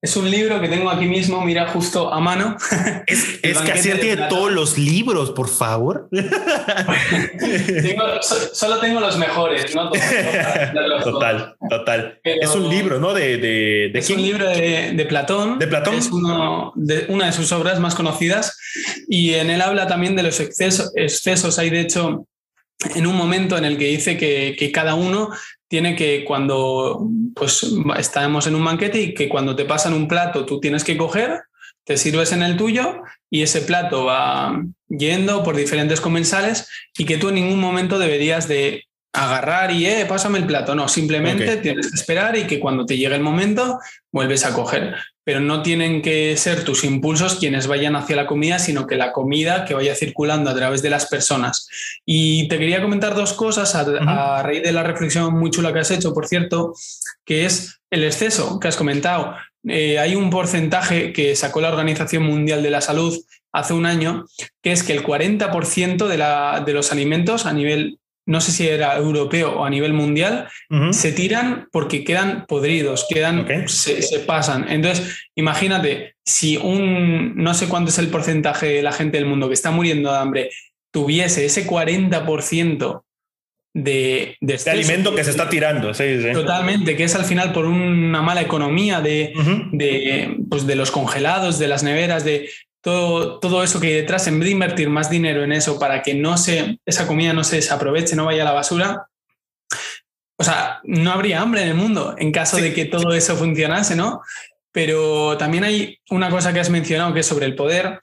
Es un libro que tengo aquí mismo, mira, justo a mano.
Es, es que así tiene todos los libros, por favor.
solo tengo los mejores, ¿no?
total, total. es un libro, ¿no? De, de,
es un libro de, Platón.
De Platón.
Es uno de, una de sus obras más conocidas y en él habla también de los excesos. excesos. Hay, de hecho, en un momento en el que dice que, que cada uno tiene que cuando pues estamos en un banquete y que cuando te pasan un plato tú tienes que coger, te sirves en el tuyo y ese plato va yendo por diferentes comensales y que tú en ningún momento deberías de agarrar y, eh, pásame el plato. No, simplemente tienes que esperar y que cuando te llegue el momento vuelves a coger. Pero no tienen que ser tus impulsos quienes vayan hacia la comida, sino que la comida que vaya circulando a través de las personas. Y te quería comentar dos cosas a, raíz de la reflexión muy chula que has hecho, por cierto, que es el exceso que has comentado. Eh, hay un porcentaje que sacó la Organización Mundial de la Salud hace un año, que es que el 40% de, la, de los alimentos a nivel no sé si era europeo o a nivel mundial, se tiran porque quedan podridos, quedan, se, pasan. Entonces, imagínate, si un, no sé cuánto es el porcentaje de la gente del mundo que está muriendo de hambre, tuviese ese 40% de,
de, alimento que se está tirando.
Totalmente, que es al final por una mala economía de, de, pues de los congelados, de las neveras, de todo, eso que hay detrás, en vez de invertir más dinero en eso para que no se, esa comida no se desaproveche, no vaya a la basura, o sea, no habría hambre en el mundo en caso de que todo eso funcionase, ¿no? Pero también hay una cosa que has mencionado que es sobre el poder.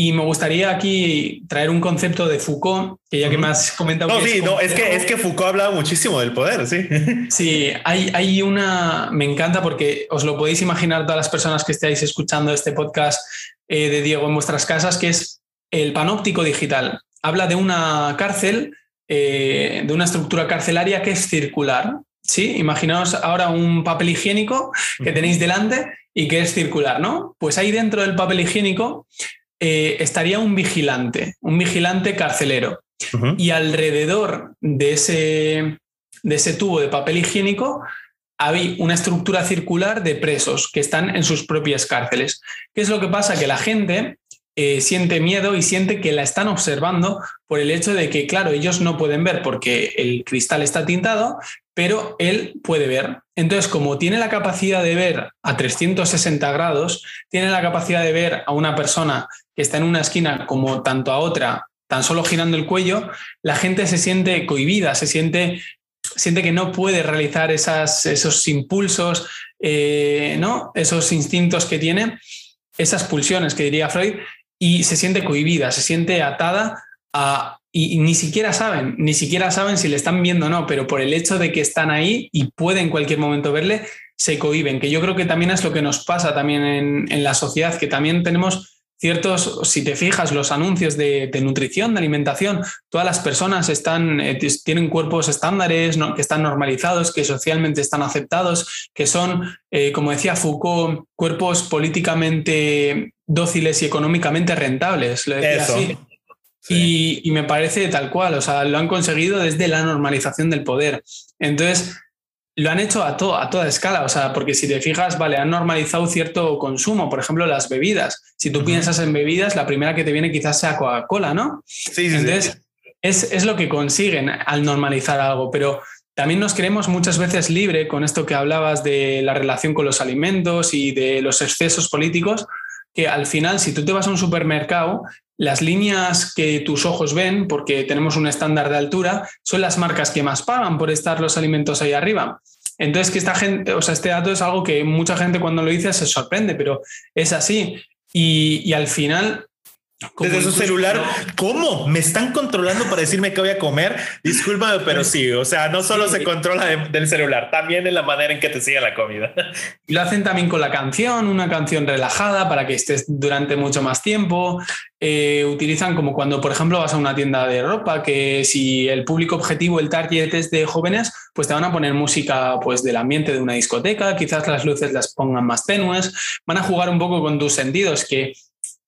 Y me gustaría aquí traer un concepto de Foucault, que ya que me has comentado.
No, sí, no, es que, es que Foucault hablaba muchísimo del poder, sí.
Sí, hay, hay una. Me encanta porque os lo podéis imaginar todas las personas que estáis escuchando este podcast eh, de Diego en vuestras casas, que es el panóptico digital. Habla de una cárcel, eh, de una estructura carcelaria que es circular. ¿sí? Imaginaos ahora un papel higiénico que tenéis delante y que es circular, ¿no? Pues ahí dentro del papel higiénico eh, estaría un vigilante, un vigilante carcelero. Y alrededor de ese, de ese tubo de papel higiénico hay una estructura circular de presos que están en sus propias cárceles. ¿Qué es lo que pasa? Que la gente eh, siente miedo y siente que la están observando por el hecho de que, claro, ellos no pueden ver porque el cristal está tintado, pero él puede ver. Entonces, como tiene la capacidad de ver a 360 grados, tiene la capacidad de ver a una persona está en una esquina como tanto a otra, tan solo girando el cuello, la gente se siente cohibida, se siente siente que no puede realizar esos impulsos, eh, ¿no? esos instintos que tiene, esas pulsiones que diría Freud, y se siente cohibida, se siente atada a... Y, ni siquiera saben, ni siquiera saben si le están viendo o no, pero por el hecho de que están ahí y pueden en cualquier momento verle, se cohiben, que yo creo que también es lo que nos pasa también en, en la sociedad, que también tenemos ciertos, si te fijas, los anuncios de, nutrición, de alimentación, todas las personas están, eh, tienen cuerpos estándares que están normalizados, que socialmente están aceptados, que son, eh, como decía Foucault, cuerpos políticamente dóciles y económicamente rentables. Lo decía así. Y, y, me parece tal cual, o sea, lo han conseguido desde la normalización del poder. Entonces, lo han hecho a, a toda escala, o sea, porque si te fijas, vale, han normalizado cierto consumo, por ejemplo, las bebidas. Si tú piensas en bebidas, la primera que te viene quizás sea Coca-Cola, ¿no?
Sí, sí.
Entonces, Es, es, lo que consiguen al normalizar algo, pero también nos creemos muchas veces libre con esto que hablabas de la relación con los alimentos y de los excesos políticos, que al final, si tú te vas a un supermercado, las líneas que tus ojos ven, porque tenemos un estándar de altura, son las marcas que más pagan por estar los alimentos ahí arriba. Entonces, que esta gente, o sea, este dato es algo que mucha gente cuando lo dice se sorprende, pero es así. Y, y al final
desde su celular, ¿cómo? ¿Me están controlando para decirme qué voy a comer? Discúlpame, pero sí, o sea, no solo se controla del celular, también en la manera en que te sigue la comida.
Y lo hacen también con la canción, una canción relajada para que estés durante mucho más tiempo. Eh, utilizan como cuando, por ejemplo, vas a una tienda de ropa, que si el público objetivo, el target es de jóvenes, pues te van a poner música pues, del ambiente de una discoteca, quizás las luces las pongan más tenues, van a jugar un poco con tus sentidos, que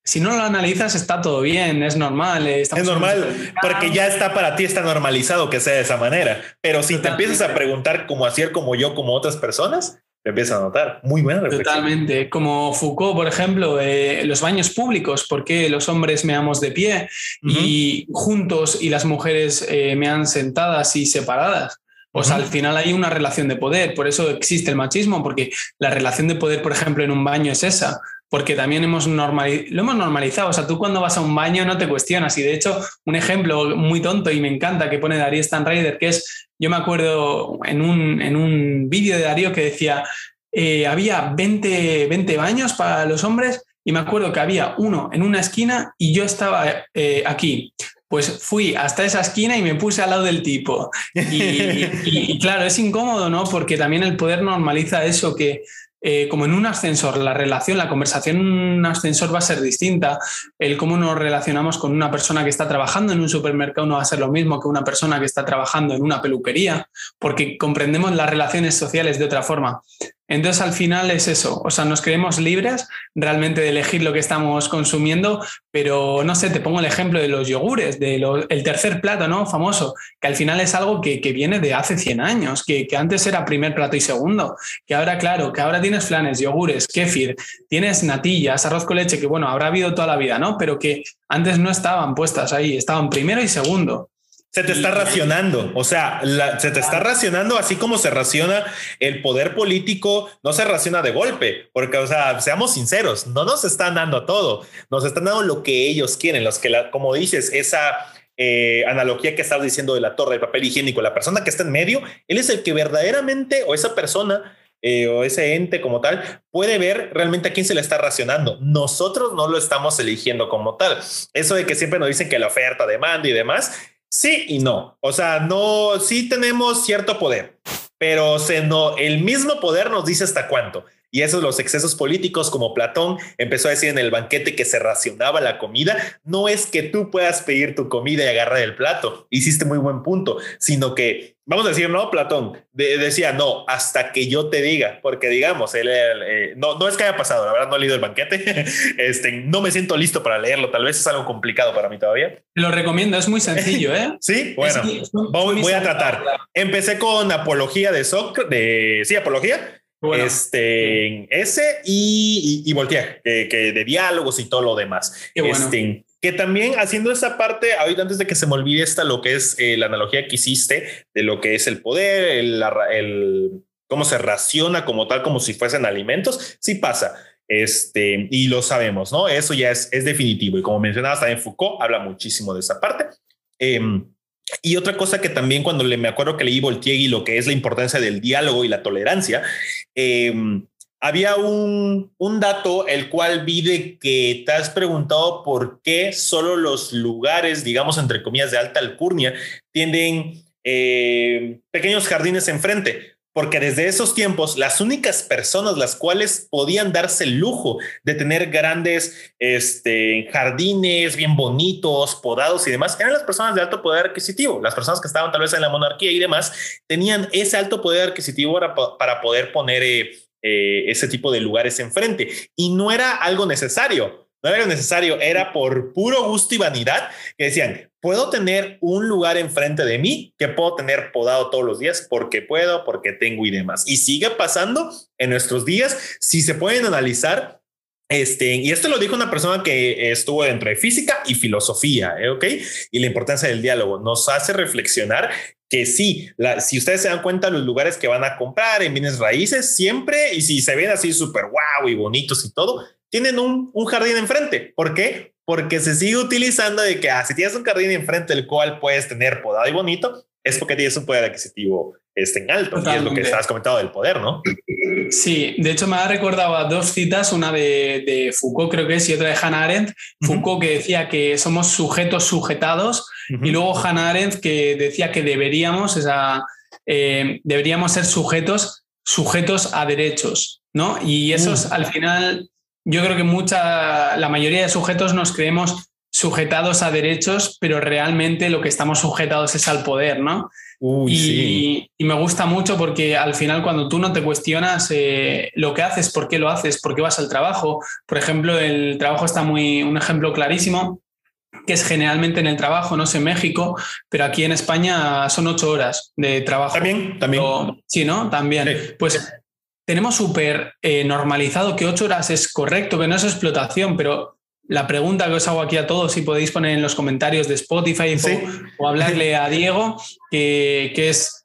si no lo analizas, está todo bien, es normal.
Eh, es normal, porque ya está para ti, está normalizado que sea de esa manera. Pero si te empiezas a preguntar cómo hacer como yo, como otras personas, te empiezas a notar. Muy buena
reflexión. Totalmente. Como Foucault, por ejemplo, eh, los baños públicos, ¿por qué los hombres meamos de pie y juntos y las mujeres eh, mean sentadas y separadas? Pues al final hay una relación de poder, por eso existe el machismo, porque la relación de poder, por ejemplo, en un baño es esa porque también hemos lo hemos normalizado. O sea, tú cuando vas a un baño no te cuestionas. Y de hecho, un ejemplo muy tonto y me encanta que pone Darío Stanraider, que es, yo me acuerdo en un, en un vídeo de Darío que decía, eh, había 20, 20 baños para los hombres y me acuerdo que había uno en una esquina y yo estaba eh, aquí. Pues fui hasta esa esquina y me puse al lado del tipo. Y, claro, es incómodo, ¿no? Porque también el poder normaliza eso que eh, como en un ascensor, la relación, la conversación en un ascensor va a ser distinta. El cómo nos relacionamos con una persona que está trabajando en un supermercado no va a ser lo mismo que una persona que está trabajando en una peluquería, porque comprendemos las relaciones sociales de otra forma. Entonces, al final es eso, o sea, nos creemos libres realmente de elegir lo que estamos consumiendo, pero no sé, te pongo el ejemplo de los yogures, del el tercer plato, ¿no? Famoso, que al final es algo que, viene de hace 100 años, que, antes era primer plato y segundo, que ahora, claro, que ahora tienes flanes, yogures, kéfir, tienes natillas, arroz con leche, que bueno, habrá habido toda la vida, ¿no? Pero que antes no estaban puestas ahí, estaban primero y segundo.
Se te está racionando, o sea, se te está racionando así como se raciona el poder político, no se raciona de golpe, porque, o sea, seamos sinceros, no nos están dando todo, nos están dando lo que ellos quieren, los que, la, como dices, esa eh, analogía que estás diciendo de la torre del papel higiénico, la persona que está en medio, él es el que verdaderamente, o esa persona, eh, o ese ente como tal puede ver realmente a quién se le está racionando. Nosotros no lo estamos eligiendo como tal. Eso de que siempre nos dicen que la oferta, demanda y demás, Sí y no. O sea, no, sí tenemos cierto poder, pero se no, el mismo poder nos dice hasta cuánto. Y esos los excesos políticos, como Platón empezó a decir en el banquete que se racionaba la comida, no es que tú puedas pedir tu comida y agarrar el plato, hiciste muy buen punto, sino que vamos a decir, no, Platón decía, no, hasta que yo te diga, porque digamos, él, eh, no, no es que haya pasado, la verdad no he leído el banquete, este, no me siento listo para leerlo, tal vez es algo complicado para mí todavía.
Lo recomiendo, es muy sencillo, ¿eh?
sí, bueno, voy, a tratar. Empecé con apología de Sócrates, de, sí, apología, este, ese y, y, Voltaire, que, de diálogos y todo lo demás. Este, que también haciendo esa parte, ahorita antes de que se me olvide esta, lo que es eh, la analogía que hiciste de lo que es el poder, el, el, cómo se raciona como tal, como si fuesen alimentos, sí pasa. Este, y lo sabemos, ¿no? Eso ya es, es definitivo. Y como mencionabas, también Foucault habla muchísimo de esa parte. Em, y otra cosa que también cuando le, me acuerdo que leí Voltaire y lo que es la importancia del diálogo y la tolerancia, em, había un, un, dato el cual vi de que te has preguntado por qué solo los lugares, digamos, entre comillas, de alta alcurnia tienen em, pequeños jardines enfrente. Porque desde esos tiempos las únicas personas las cuales podían darse el lujo de tener grandes este, jardines bien bonitos, podados y demás, eran las personas de alto poder adquisitivo. Las personas que estaban tal vez en la monarquía y demás tenían ese alto poder adquisitivo para, para poder poner eh, eh, ese tipo de lugares enfrente. Y no era algo necesario. No era necesario, era por puro gusto y vanidad que decían, puedo tener un lugar enfrente de mí que puedo tener podado todos los días porque puedo, porque tengo y demás. Y sigue pasando en nuestros días. Si se pueden analizar, este, y esto lo dijo una persona que estuvo dentro de física y filosofía, ¿eh? ¿ok? Y la importancia del diálogo nos hace reflexionar que sí, si ustedes se dan cuenta, los lugares que van a comprar en bienes raíces siempre, y si se ven así súper guau y bonitos y todo, tienen un, un, jardín enfrente. ¿Por qué? Porque se sigue utilizando de que ah, si tienes un jardín enfrente del cual puedes tener podado y bonito, es porque tienes un poder adquisitivo este, en alto, y es lo que estabas comentando del poder, ¿no?
Sí, de hecho me ha recordado a dos citas, una de, de, Foucault creo que es y otra de Hannah Arendt. Foucault que decía que somos sujetos sujetados y luego Hannah Arendt que decía que deberíamos, esa, eh, deberíamos ser sujetos sujetos a derechos, ¿no? Y esos mm. al final, yo creo que mucha, la mayoría de sujetos nos creemos sujetados a derechos, pero realmente lo que estamos sujetados es al poder, ¿no? y, me gusta mucho porque al final cuando tú no te cuestionas eh, lo que haces, por qué lo haces, por qué vas al trabajo, por ejemplo, el trabajo está muy, un ejemplo clarísimo, que es generalmente en el trabajo, no sé, en México, pero aquí en España son ocho horas de trabajo.
También, también.
sí, ¿no? También. Pues tenemos súper eh, normalizado que ocho horas es correcto, que no es explotación, pero la pregunta que os hago aquí a todos, si podéis poner en los comentarios de Spotify o, hablarle a Diego, que, es,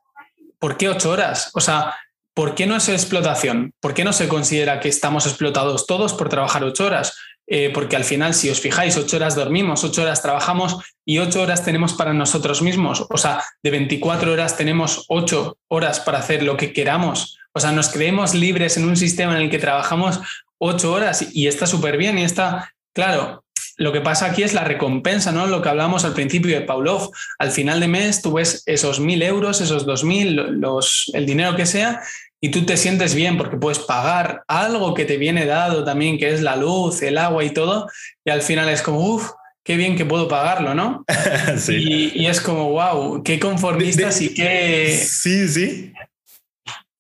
¿por qué ocho horas? O sea, ¿por qué no es explotación? ¿Por qué no se considera que estamos explotados todos por trabajar ocho horas? Eh, porque al final, si os fijáis, ocho horas dormimos, ocho horas trabajamos y ocho horas tenemos para nosotros mismos. O sea, de 24 horas tenemos ocho horas para hacer lo que queramos. O sea, nos creemos libres en un sistema en el que trabajamos ocho horas y está súper bien y está Claro, lo que pasa aquí es la recompensa, ¿no? Lo que hablamos al principio de Pavlov. Al final de mes tú ves esos mil euros, esos dos mil, los, el dinero que sea, y tú te sientes bien porque puedes pagar algo que te viene dado también, que es la luz, el agua y todo, y al final es como, uff, qué bien que puedo pagarlo, ¿no? sí. y, es como, wow, qué conformistas y qué...
Sí, sí.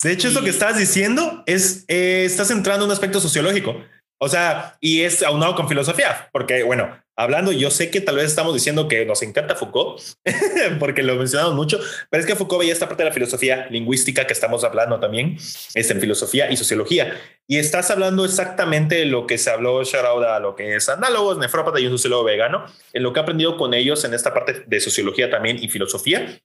De hecho, eso que estás diciendo es, eh, estás entrando en un aspecto sociológico. O sea, y es aunado con filosofía, porque bueno, hablando, yo sé que tal vez estamos diciendo que nos encanta Foucault, porque lo mencionamos mucho, pero es que Foucault veía esta parte de la filosofía lingüística que estamos hablando también, es en filosofía y sociología. Y estás hablando exactamente de lo que se habló Sharauda, lo que es análogos, nefrópata y un sociólogo vegano, en lo que he aprendido con ellos en esta parte de sociología también y filosofía,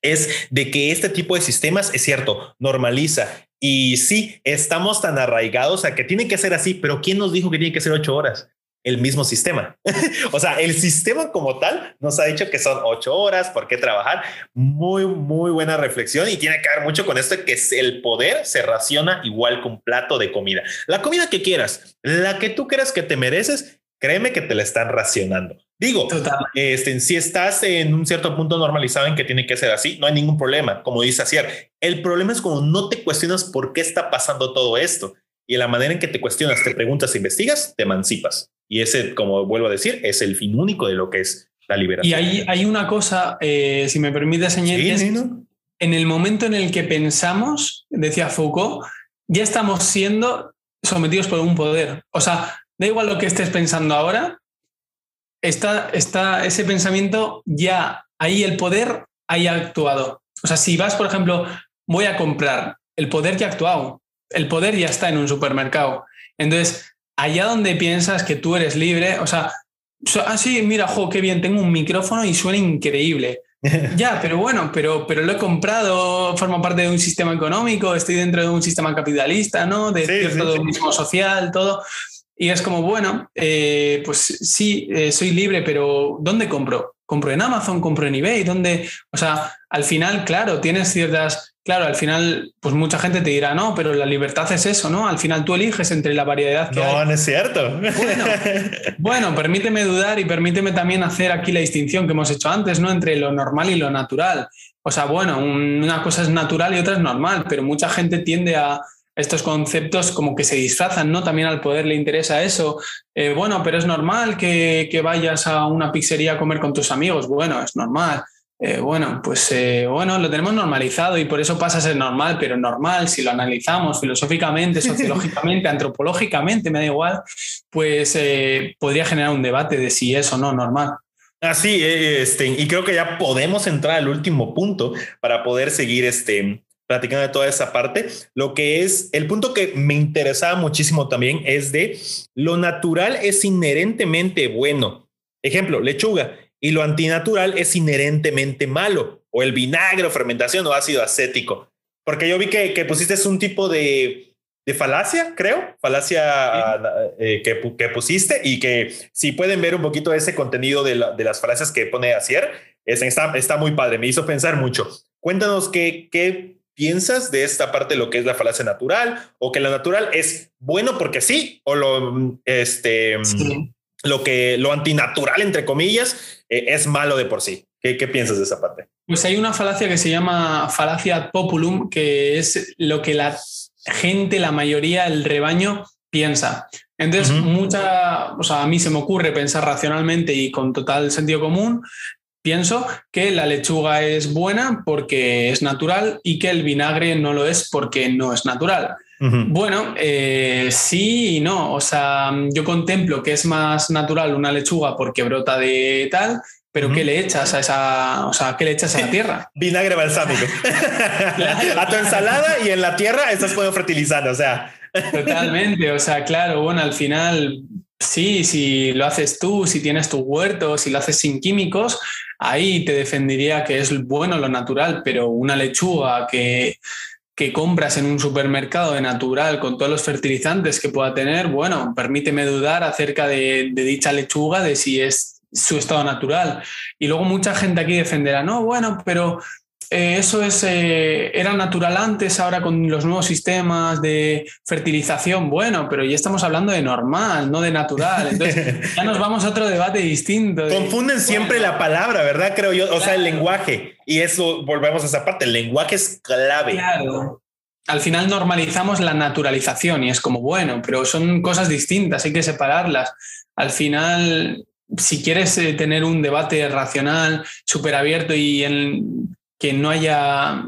es de que este tipo de sistemas, es cierto, normaliza y sí, estamos tan arraigados a que tiene que ser así, pero ¿quién nos dijo que tiene que ser ocho horas? El mismo sistema. o sea, el sistema como tal nos ha dicho que son ocho horas, ¿por qué trabajar? Muy, muy buena reflexión y tiene que ver mucho con esto que el poder se raciona igual con un plato de comida. La comida que quieras, la que tú creas que te mereces, créeme que te la están racionando. Digo, este, si estás en un cierto punto normalizado en que tiene que ser así, no hay ningún problema, como dice Acier. El problema es como no te cuestionas por qué está pasando todo esto. Y en la manera en que te cuestionas, te preguntas, investigas, te emancipas. Y ese, como vuelvo a decir, es el fin único de lo que es la liberación.
Y ahí hay una cosa, eh, si me permite señalar, en el momento en el que pensamos, decía Foucault, ya estamos siendo sometidos por un poder. O sea, Da igual lo que estés pensando ahora, está, está ese pensamiento ya ahí el poder haya actuado. O sea, si vas, por ejemplo, voy a comprar, el poder ya ha actuado, el poder ya está en un supermercado. Entonces, allá donde piensas que tú eres libre, o sea, así, ah, mira, jo, qué bien, tengo un micrófono y suena increíble. ya, pero bueno, pero, pero lo he comprado, forma parte de un sistema económico, estoy dentro de un sistema capitalista, ¿no? De cierto mismo social, todo. Y es como, bueno, eh, pues sí, eh, soy libre, pero ¿dónde compro? compro en Amazon, compro en eBay, ¿dónde? O sea, al final, claro, tienes ciertas Claro, al final, pues mucha gente te dirá, no, pero la libertad es eso, ¿no? Al final tú eliges entre la variedad que
no, No, es cierto.
Bueno, permíteme dudar y permíteme también hacer aquí la distinción que hemos hecho antes, ¿no? Entre lo normal y lo natural. O sea, bueno, una cosa es natural y otra es normal, pero mucha gente tiende a estos conceptos como que se disfrazan, ¿no? También al poder le interesa eso. Eh, bueno, pero es normal que, que vayas a una pizzería a comer con tus amigos. Bueno, es normal. Eh, bueno, pues eh, bueno, lo tenemos normalizado y por eso pasa a ser normal, pero normal, si lo analizamos filosóficamente, sociológicamente, antropológicamente, me da igual, pues podría generar un debate de si es o no normal.
Así, este, y creo que ya podemos entrar al último punto para poder seguir este, platicando de toda esa parte. Lo que es el punto que me interesaba muchísimo también es de lo natural es inherentemente bueno. Ejemplo, lechuga y lo antinatural es inherentemente malo, o el vinagre o fermentación o ácido acético. Porque yo vi que, que pusiste un tipo de, de falacia, creo, falacia eh, que, que, pusiste y que si pueden ver un poquito ese contenido de, de las falacias que pone Acier, está, está muy padre, me hizo pensar mucho. Cuéntanos qué, qué piensas de esta parte de lo que es la falacia natural o que la natural es bueno porque sí o lo este lo que lo antinatural entre comillas eh, es malo de por sí. ¿Qué, piensas de esa parte?
Pues hay una falacia que se llama falacia populum, que es lo que la gente, la mayoría, el rebaño piensa. Entonces, mucha, o sea, a mí se me ocurre pensar racionalmente y con total sentido común, pienso que la lechuga es buena porque es natural y que el vinagre no lo es porque no es natural. Bueno, eh, sí y no. O sea, yo contemplo que es más natural una lechuga porque brota de tal, pero ¿qué le echas a esa, o sea, qué le echas a la tierra?
Vinagre balsámico. a tu ensalada y en la tierra estás poniendo fertilizante, o sea.
Totalmente, o sea, claro, bueno, al final sí, si lo haces tú, si tienes tu huerto, si lo haces sin químicos, ahí te defendería que es bueno lo natural, pero una lechuga que que compras en un supermercado de natural con todos los fertilizantes que pueda tener, bueno, permíteme dudar acerca de, dicha lechuga, de si es su estado natural. Y luego mucha gente aquí defenderá, no, bueno, pero eh, eso es, eh, era natural antes, ahora con los nuevos sistemas de fertilización, bueno, pero ya estamos hablando de normal, no de natural. Entonces ya nos vamos a otro debate distinto.
Confunden siempre la palabra, ¿verdad? Creo yo, o sea, el lenguaje. Y eso, volvemos a esa parte, el lenguaje es clave.
Claro. Al final normalizamos la naturalización y es como, bueno, pero son cosas distintas, hay que separarlas. Al final, si quieres eh, tener un debate racional, súper abierto y en, que no haya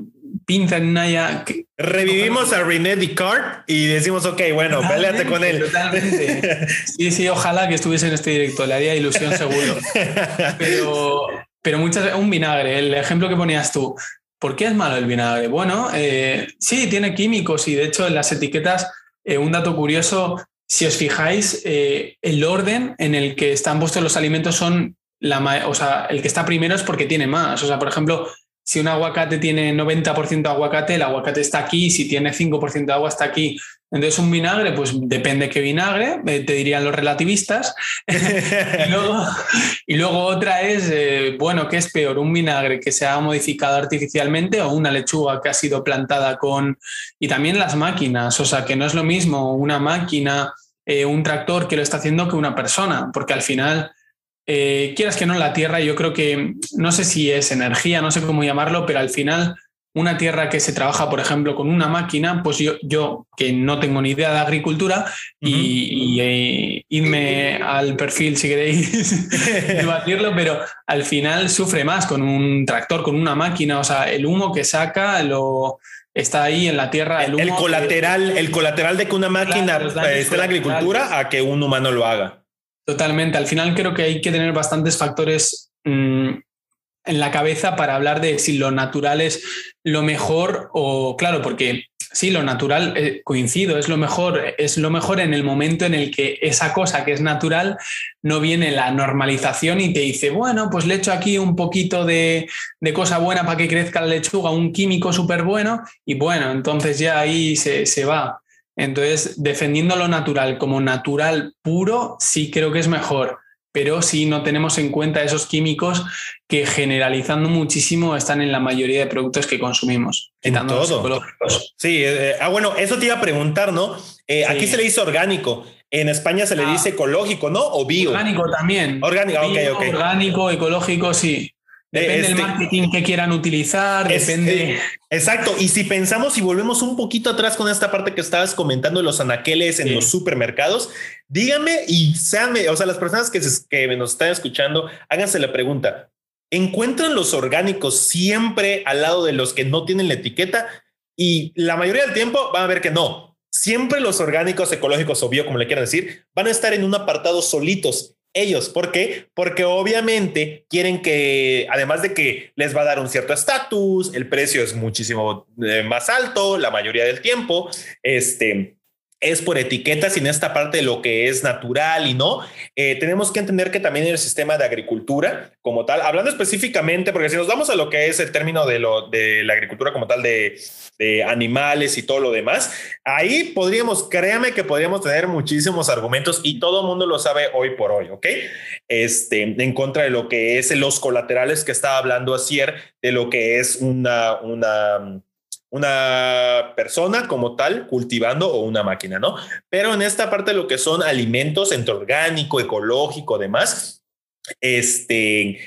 pinza, no haya...
Revivimos a René Descartes y decimos, ok, bueno, peleate con él.
Totalmente. Sí, sí, ojalá que estuviese en este directo, le haría ilusión seguro. Pero, pero muchas, un vinagre, el ejemplo que ponías tú. ¿Por qué es malo el vinagre? Bueno, eh, sí, tiene químicos y de hecho en las etiquetas, eh, un dato curioso, si os fijáis, eh, el orden en el que están puestos los alimentos son, la, o sea, el que está primero es porque tiene más. O sea, por ejemplo, si un aguacate tiene 90% de aguacate, el aguacate está aquí, si tiene 5% de agua está aquí. Entonces un vinagre, pues depende qué vinagre, eh, te dirían los relativistas. y, luego, otra es, eh, bueno, ¿qué es peor? ¿Un vinagre que se ha modificado artificialmente o una lechuga que ha sido plantada con... Y también las máquinas, o sea, que no es lo mismo una máquina, eh, un tractor que lo está haciendo que una persona, porque al final eh, quieras que no, la Tierra yo creo que, no sé si es energía, no sé cómo llamarlo, pero al final una tierra que se trabaja, por ejemplo, con una máquina, pues yo, yo que no tengo ni idea de agricultura, y, eh, irme al perfil si queréis debatirlo, pero al final sufre más con un tractor, con una máquina, o sea, el humo que saca lo está ahí en la tierra.
El, colateral, el colateral de que una máquina esté en la agricultura a que un humano lo haga.
Totalmente. Al final creo que hay que tener bastantes factores mm, en la cabeza para hablar de si lo natural es lo mejor o claro, porque sí, lo natural, eh, coincido, es lo mejor, es lo mejor en el momento en el que esa cosa que es natural no viene la normalización y te dice, bueno, pues le echo aquí un poquito de, de cosa buena para que crezca la lechuga, un químico súper bueno y bueno, entonces ya ahí se, se va. Entonces, defendiendo lo natural como natural puro, sí creo que es mejor. pero sí no tenemos en cuenta esos químicos que generalizando muchísimo están en la mayoría de productos que consumimos.
En todo. Sí, eh, eh, ah, bueno, eso te iba a preguntar, ¿no? Eh, aquí se le dice orgánico. En España se le ah. dice ecológico, ¿no? O bio.
Orgánico también.
Orgánico, ok, ok.
Orgánico, ecológico, sí. Depende del este, marketing que quieran utilizar, depende.
exacto. Y si pensamos y volvemos un poquito atrás con esta parte que estabas comentando de los anaqueles en los supermercados, díganme y seanme, o sea, las personas que, que nos están escuchando, háganse la pregunta. ¿Encuentran los orgánicos siempre al lado de los que no tienen la etiqueta? Y la mayoría del tiempo van a ver que no. Siempre los orgánicos, ecológicos o bio, como le quieran decir, van a estar en un apartado solitos ellos. ¿Por qué? Porque obviamente quieren que, además de que les va a dar un cierto estatus, el precio es muchísimo eh, más alto la mayoría del tiempo, este, es por etiquetas y en esta parte de lo que es natural y no. Eh, tenemos que entender que también el sistema de agricultura como tal, hablando específicamente, porque si nos vamos a lo que es el término de, lo, de la agricultura como tal de, de animales y todo lo demás, ahí podríamos, créame que podríamos tener muchísimos argumentos y todo el mundo lo sabe hoy por hoy, ¿ok? Este, en contra de lo que es los colaterales que estaba hablando Acier, de lo que es una, una una persona como tal cultivando o una máquina, ¿no? Pero en esta parte lo que son alimentos entre orgánico, ecológico, demás, este,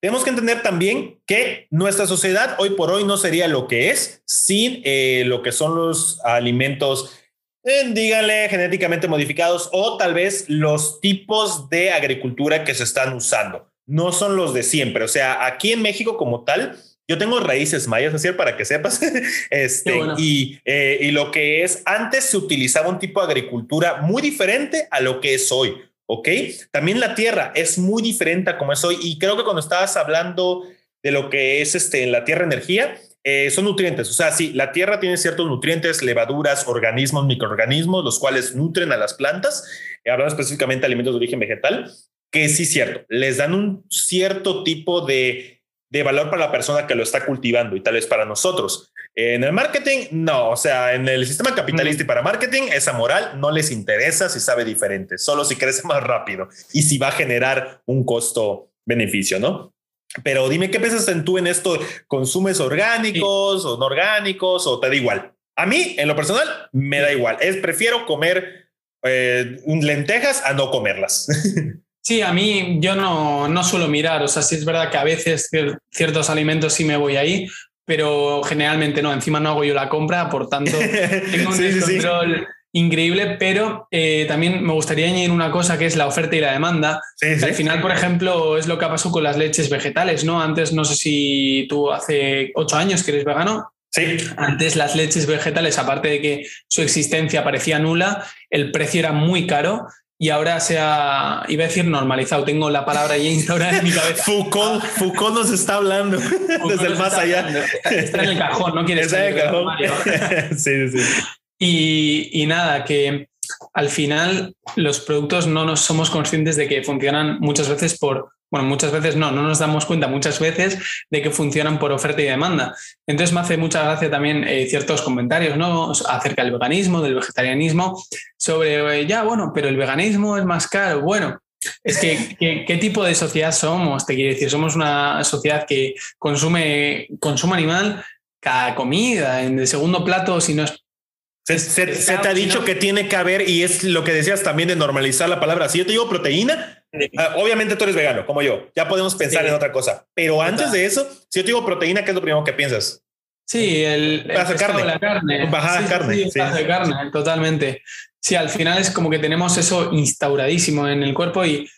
tenemos que entender también que nuestra sociedad hoy por hoy no sería lo que es sin eh, lo que son los alimentos, eh, díganle, genéticamente modificados o tal vez los tipos de agricultura que se están usando. No son los de siempre. O sea, aquí en México como tal, yo tengo raíces mayas, así para que sepas. este, y, eh, y lo que es, antes se utilizaba un tipo de agricultura muy diferente a lo que es hoy. ¿Ok? También la tierra es muy diferente a como es hoy. Y creo que cuando estabas hablando de lo que es este, la tierra energía, eh, son nutrientes. O sea, sí, la tierra tiene ciertos nutrientes, levaduras, organismos, microorganismos, los cuales nutren a las plantas, hablando específicamente de alimentos de origen vegetal, que sí, cierto, les dan un cierto tipo de de valor para la persona que lo está cultivando y tal vez para nosotros. En el marketing, no, o sea, en el sistema capitalista y para marketing, esa moral no les interesa si sabe diferente, solo si crece más rápido y si va a generar un costo-beneficio, ¿no? Pero dime, ¿qué piensas en tú en esto? ¿Consumes orgánicos o no orgánicos o te da igual? A mí, en lo personal, me da igual. Es prefiero comer eh, lentejas a no comerlas.
Sí, a mí yo no, no suelo mirar, o sea, sí es verdad que a veces ciertos alimentos sí me voy ahí, pero generalmente no, encima no hago yo la compra, por tanto tengo un control increíble, pero eh, también me gustaría añadir una cosa que es la oferta y la demanda. al final, por ejemplo, es lo que ha pasado con las leches vegetales, ¿no? Antes, no sé si tú hace ocho años que eres vegano,
Sí.
Antes las leches vegetales, aparte de que su existencia parecía nula, el precio era muy caro y ahora se ha, iba a decir normalizado, tengo la palabra ya instaurada en mi cabeza.
Foucault, Foucault nos está hablando desde el más allá.
Está, en el cajón, no quiere Está en el cajón. sí, sí. Y, y nada, que al final los productos no nos somos conscientes de que funcionan muchas veces por bueno, muchas veces no, no nos damos cuenta muchas veces de que funcionan por oferta y demanda. Entonces me hace mucha gracia también eh, ciertos comentarios ¿no? acerca del veganismo, del vegetarianismo, sobre, eh, ya, bueno, pero el veganismo es más caro. Bueno, es que, ¿qué tipo de sociedad somos? Te quiero decir, somos una sociedad que consume consumo animal cada comida, en el segundo plato, si no es
se, te ha dicho que tiene que haber, y es lo que decías también de normalizar la palabra. Si yo te digo proteína, obviamente tú eres vegano, como yo. Ya podemos pensar en otra cosa. Pero antes de eso, si yo te digo proteína, ¿qué es lo primero que piensas?
Sí, el,
el carne. la carne. Bajada carne.
Sí, de carne, totalmente. Sí, al final es como que tenemos eso instauradísimo en el cuerpo y,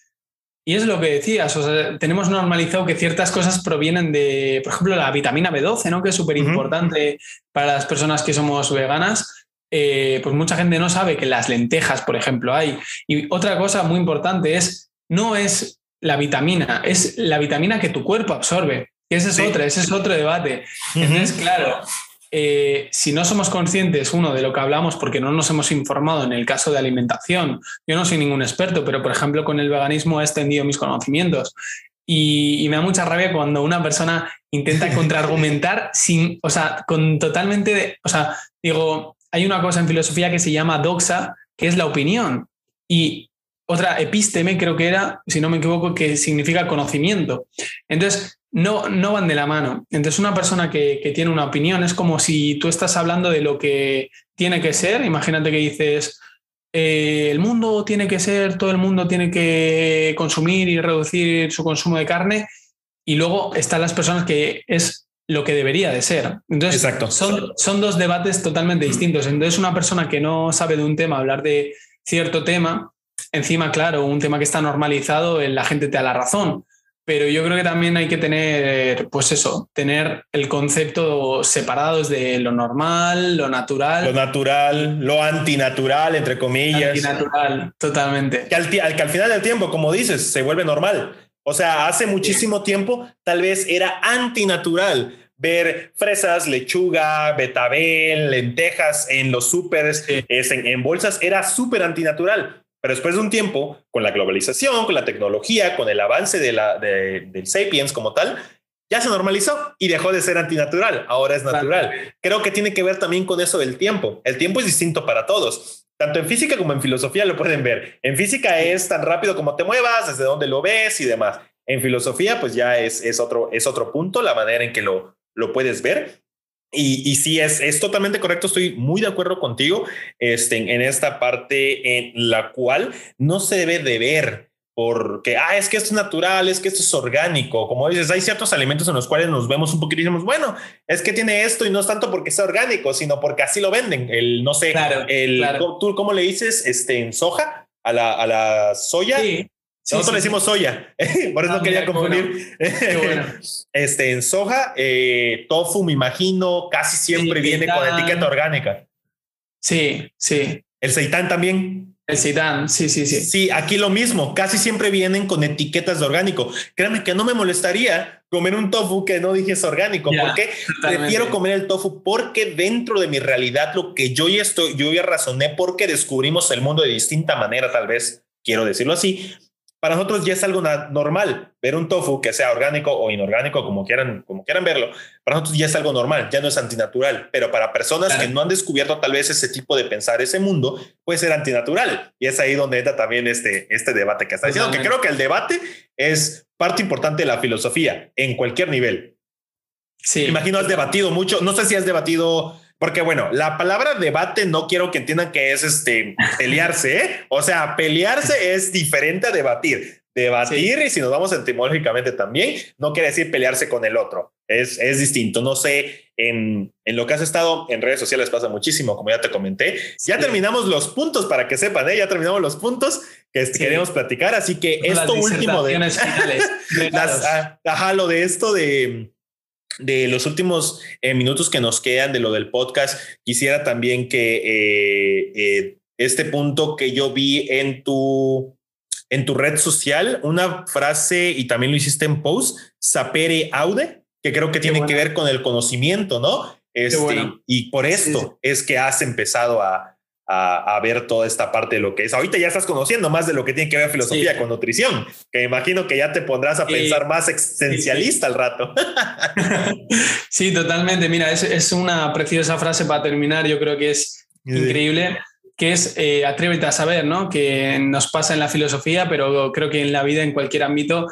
y es lo que decías. O sea, tenemos normalizado que ciertas cosas provienen de, por ejemplo, la vitamina B12, ¿no? Que es súper importante para las personas que somos veganas eh, pues mucha gente no sabe que las lentejas, por ejemplo, hay. Y otra cosa muy importante es, no es la vitamina, es la vitamina que tu cuerpo absorbe. Ese es otro, ese es otro debate. Entonces, claro, eh, si no somos conscientes, uno, de lo que hablamos porque no nos hemos informado en el caso de alimentación, yo no soy ningún experto, pero por ejemplo con el veganismo he extendido mis conocimientos y, me da mucha rabia cuando una persona intenta contraargumentar sin, o sea, con totalmente, de, o sea, digo, hay una cosa en filosofía que se llama doxa, que es la opinión. Y otra epísteme, creo que era, si no me equivoco, que significa conocimiento. Entonces, no, no van de la mano. Entonces, una persona que, que, tiene una opinión es como si tú estás hablando de lo que tiene que ser. Imagínate que dices, eh, el mundo tiene que ser, todo el mundo tiene que consumir y reducir su consumo de carne. Y luego están las personas que es lo que debería de ser. Entonces, Exacto. Son, son dos debates totalmente distintos. Entonces, una persona que no sabe de un tema, hablar de cierto tema, encima, claro, un tema que está normalizado, la gente te da la razón. Pero yo creo que también hay que tener, pues eso, tener el concepto separado de lo normal, lo natural.
Lo natural, lo antinatural, entre comillas.
Antinatural, totalmente.
Que al, que al final del tiempo, como dices, se vuelve normal. O sea, hace muchísimo tiempo tal vez era antinatural ver fresas, lechuga, betabel, lentejas en los súperes, en, en bolsas, era súper antinatural. Pero después de un tiempo, con la globalización, con la tecnología, con el avance de la, del sapiens como tal, ya se normalizó y dejó de ser antinatural. Ahora es natural. Creo que tiene que ver también con eso del tiempo. El tiempo es distinto para todos. Tanto en física como en filosofía lo pueden ver. En física es tan rápido como te muevas, desde dónde lo ves y demás. En filosofía, pues ya es, es, otro, es otro punto, la manera en que lo, lo puedes ver. Y, y sí, es, es totalmente correcto, estoy muy de acuerdo contigo este, en esta parte en la cual no se debe de ver porque, ah, es que esto es natural, es que esto es orgánico. Como dices, hay ciertos alimentos en los cuales nos vemos un poquito y decimos, bueno, es que tiene esto y no es tanto porque sea orgánico, sino porque así lo venden. El, no sé, el, ¿tú cómo le dices este, en soja a la, a la soya? Sí. Nosotros le decimos soya, por eso ah, quería confundir. este, en soja, eh, tofu, me imagino, casi siempre viene con etiqueta orgánica.
Sí, sí.
El seitán también.
El seitán, sí, sí, sí.
Sí, aquí lo mismo, casi siempre vienen con etiquetas de orgánico. Créame que no me molestaría comer un tofu que no dijese orgánico. porque Prefiero comer el tofu porque dentro de mi realidad lo que yo ya estoy, yo ya razoné porque descubrimos el mundo de distinta manera, tal vez, quiero decirlo así, para nosotros ya es algo normal ver un tofu que sea orgánico o inorgánico, como quieran, como quieran verlo. Para nosotros ya es algo normal, ya no es antinatural. Pero para personas que no han descubierto tal vez ese tipo de pensar, ese mundo, puede ser antinatural. Y es ahí donde entra también este, este debate que está diciendo, que creo que el debate es parte importante de la filosofía en cualquier nivel. Sí. Imagino has debatido mucho. No sé si has debatido porque bueno, la palabra debate no quiero que entiendan que es este pelearse, ¿eh? o sea, pelearse es diferente a debatir. Debatir, y si nos vamos etimológicamente también, no quiere decir pelearse con el otro. Es, es distinto. No sé, en, en, lo que has estado en redes sociales pasa muchísimo, como ya te comenté. Ya terminamos los puntos para que sepan, ¿eh? ya terminamos los puntos que queremos platicar. Así que esto último de. las, ah, ajá, lo de esto de de los últimos eh, minutos que nos quedan de lo del podcast, quisiera también que eh, eh, este punto que yo vi en tu, en tu red social, una frase y también lo hiciste en post, sapere aude, que creo que tiene que ver con el conocimiento, ¿no? Este, Y por esto es que has empezado a, a, ver toda esta parte de lo que es. Ahorita ya estás conociendo más de lo que tiene que ver filosofía con nutrición, que imagino que ya te pondrás a pensar más existencialista al rato.
sí, totalmente. Mira, es, es, una preciosa frase para terminar. Yo creo que es increíble que es eh, atrévete a saber, ¿no? Que nos pasa en la filosofía, pero creo que en la vida, en cualquier ámbito,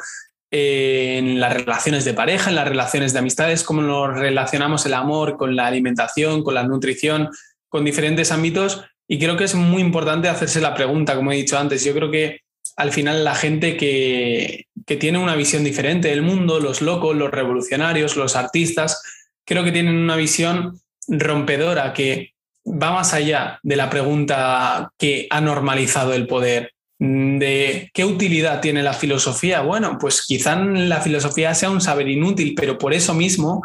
eh, en las relaciones de pareja, en las relaciones de amistades, cómo nos relacionamos el amor con la alimentación, con la nutrición, con diferentes ámbitos, y creo que es muy importante hacerse la pregunta, como he dicho antes. Yo creo que al final la gente que, que tiene una visión diferente del mundo, los locos, los revolucionarios, los artistas, creo que tienen una visión rompedora que va más allá de la pregunta que ha normalizado el poder, de qué utilidad tiene la filosofía. Bueno, pues quizá la filosofía sea un saber inútil, pero por eso mismo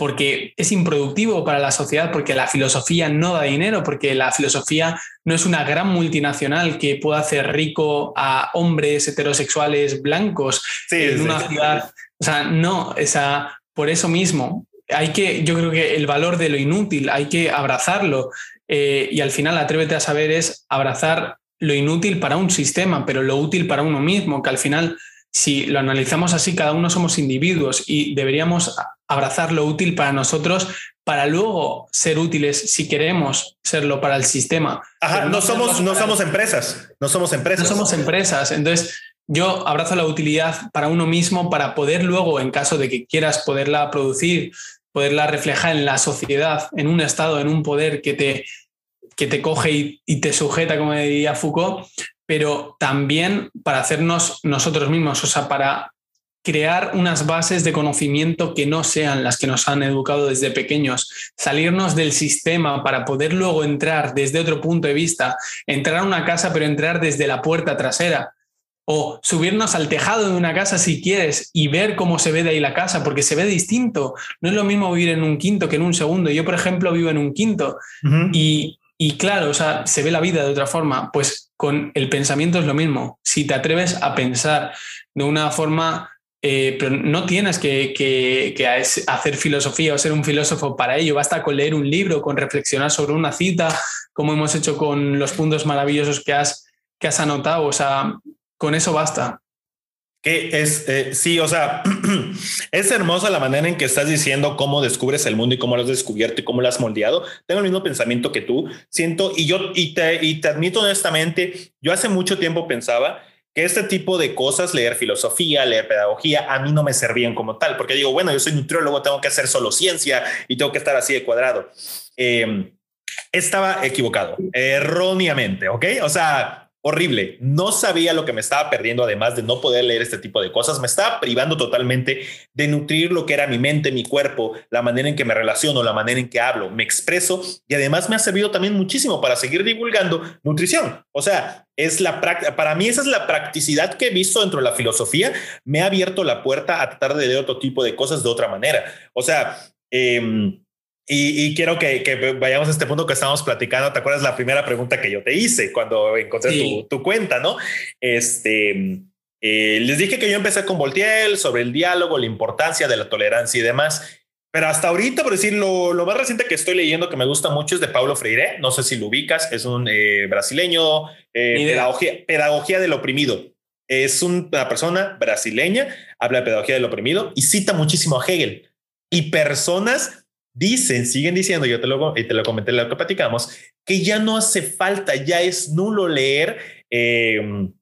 porque es improductivo para la sociedad, porque la filosofía no da dinero, porque la filosofía no es una gran multinacional que pueda hacer rico a hombres heterosexuales blancos en una ciudad. O sea, no, esa, por eso mismo hay que, yo creo que el valor de lo inútil hay que abrazarlo eh, y al final atrévete a saber es abrazar lo inútil para un sistema, pero lo útil para uno mismo, que al final si lo analizamos así, cada uno somos individuos y deberíamos abrazar lo útil para nosotros para luego ser útiles si queremos serlo para el sistema.
Ajá, no, somos, no somos empresas, no somos empresas.
No somos empresas. Entonces, yo abrazo la utilidad para uno mismo para poder luego, en caso de que quieras poderla producir, poderla reflejar en la sociedad, en un estado, en un poder que te, que te coge y, y te sujeta, como diría Foucault, pero también para hacernos nosotros mismos, o sea, para crear unas bases de conocimiento que no sean las que nos han educado desde pequeños, salirnos del sistema para poder luego entrar desde otro punto de vista, entrar a una casa pero entrar desde la puerta trasera o subirnos al tejado de una casa si quieres y ver cómo se ve de ahí la casa, porque se ve distinto. No es lo mismo vivir en un quinto que en un segundo. Yo, por ejemplo, vivo en un quinto y, y claro, o sea, se ve la vida de otra forma. Pues con el pensamiento es lo mismo. Si te atreves a pensar de una forma eh, pero no tienes que, hacer filosofía o ser un filósofo para ello, basta con leer un libro, con reflexionar sobre una cita, como hemos hecho con los puntos maravillosos que has, anotado, o sea, con eso basta.
Que es, eh, sí, o sea, es hermosa la manera en que estás diciendo cómo descubres el mundo y cómo lo has descubierto y cómo lo has moldeado. Tengo el mismo pensamiento que tú, siento, y yo, y te admito honestamente, yo hace mucho tiempo pensaba que este tipo de cosas, leer filosofía, leer pedagogía, a mí no me servían como tal, porque digo, bueno, yo soy nutriólogo, tengo que hacer solo ciencia y tengo que estar así de cuadrado. Em, estaba equivocado, erróneamente, ¿ok? O sea, horrible. No sabía lo que me estaba perdiendo, además de no poder leer este tipo de cosas. Me estaba privando totalmente de nutrir lo que era mi mente, mi cuerpo, la manera en que me relaciono, la manera en que hablo, me expreso y además me ha servido también muchísimo para seguir divulgando nutrición. O sea, es la para mí esa es la practicidad que he visto dentro de la filosofía. Me ha abierto la puerta a tratar de leer otro tipo de cosas de otra manera. O sea, eh, y, quiero que, vayamos a este punto que estábamos platicando. ¿Te acuerdas la primera pregunta que yo te hice cuando encontré tu, cuenta, no? Este, eh, les dije que yo empecé con Voltiel sobre el diálogo, la importancia de la tolerancia y demás. Pero hasta ahorita, por decir, lo, más reciente que estoy leyendo que me gusta mucho es de Paulo Freire. No sé si lo ubicas, es un eh, brasileño, eh, pedagogía, pedagogía del oprimido. Es una persona brasileña, habla de pedagogía del oprimido y cita muchísimo a Hegel. Y personas Dicen, siguen diciendo, yo te lo, y te lo comenté en lo que platicamos, que ya no hace falta, ya es nulo leer. Em,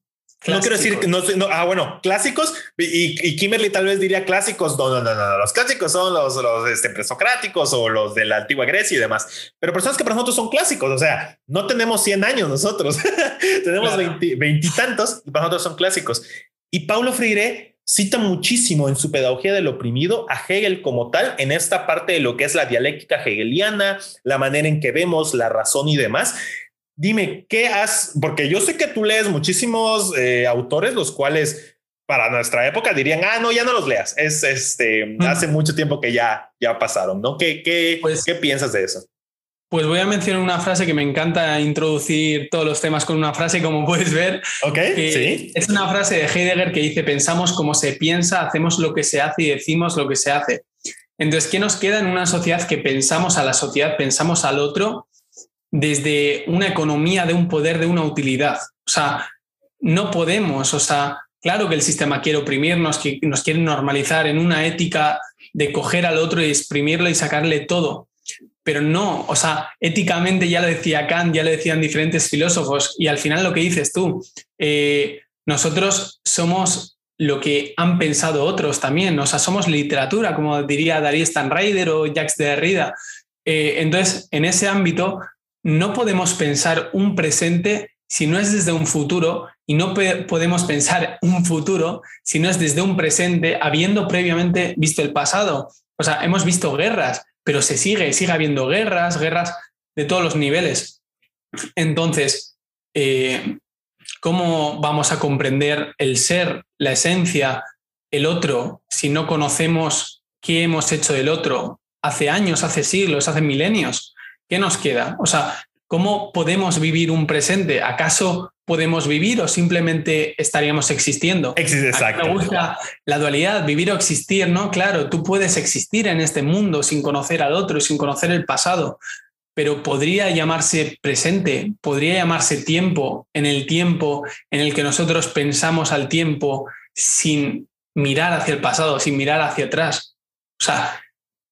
no quiero decir que no, no, ah, bueno, clásicos y, y, Kimberly tal vez diría clásicos. No, no, no, no. Los clásicos son los, los este, presocráticos o los de la antigua Grecia y demás. Pero personas que para nosotros son clásicos. O sea, no tenemos 100 años nosotros, tenemos veintitantos y para nosotros son clásicos. Y Paulo Freire cita muchísimo en su pedagogía del oprimido a Hegel como tal en esta parte de lo que es la dialéctica hegeliana, la manera en que vemos la razón y demás. Dime, ¿qué has? Porque yo sé que tú lees muchísimos eh, autores, los cuales para nuestra época dirían, ah, no, ya no los leas. Es este, hace mucho tiempo que ya, ya pasaron, ¿no? ¿Qué, qué, pues ¿Qué piensas de eso?
Pues voy a mencionar una frase que me encanta introducir todos los temas con una frase, como puedes ver.
Ok, sí.
Es una frase de Heidegger que dice, pensamos como se piensa, hacemos lo que se hace y decimos lo que se hace. Entonces, ¿qué nos queda en una sociedad que pensamos a la sociedad, pensamos al otro desde una economía de un poder, de una utilidad? O sea, no podemos, o sea, claro que el sistema quiere oprimirnos, que nos quiere normalizar en una ética de coger al otro y exprimirlo y sacarle todo pero no, o sea, éticamente ya lo decía Kant, ya lo decían diferentes filósofos, y al final lo que dices tú, eh, nosotros somos lo que han pensado otros también, o sea, somos literatura, como diría Darío Stanrider o Jacques Derrida. Eh, entonces, en ese ámbito, no podemos pensar un presente si no es desde un futuro y no podemos pensar un futuro si no es desde un presente, habiendo previamente visto el pasado. O sea, hemos visto guerras, pero se sigue, sigue habiendo guerras, guerras de todos los niveles. Entonces, eh, ¿cómo vamos a comprender el ser, la esencia, el otro, si no conocemos qué hemos hecho del otro hace años, hace siglos, hace milenios? ¿Qué nos queda? O sea, ¿cómo podemos vivir un presente? ¿Acaso podemos vivir o simplemente estaríamos existiendo.
Exacto.
Me gusta la dualidad, vivir o existir, ¿no? Claro, tú puedes existir en este mundo sin conocer al otro, sin conocer el pasado, pero podría llamarse presente, podría llamarse tiempo, en el tiempo en el que nosotros pensamos al tiempo sin mirar hacia el pasado, sin mirar hacia atrás. O sea,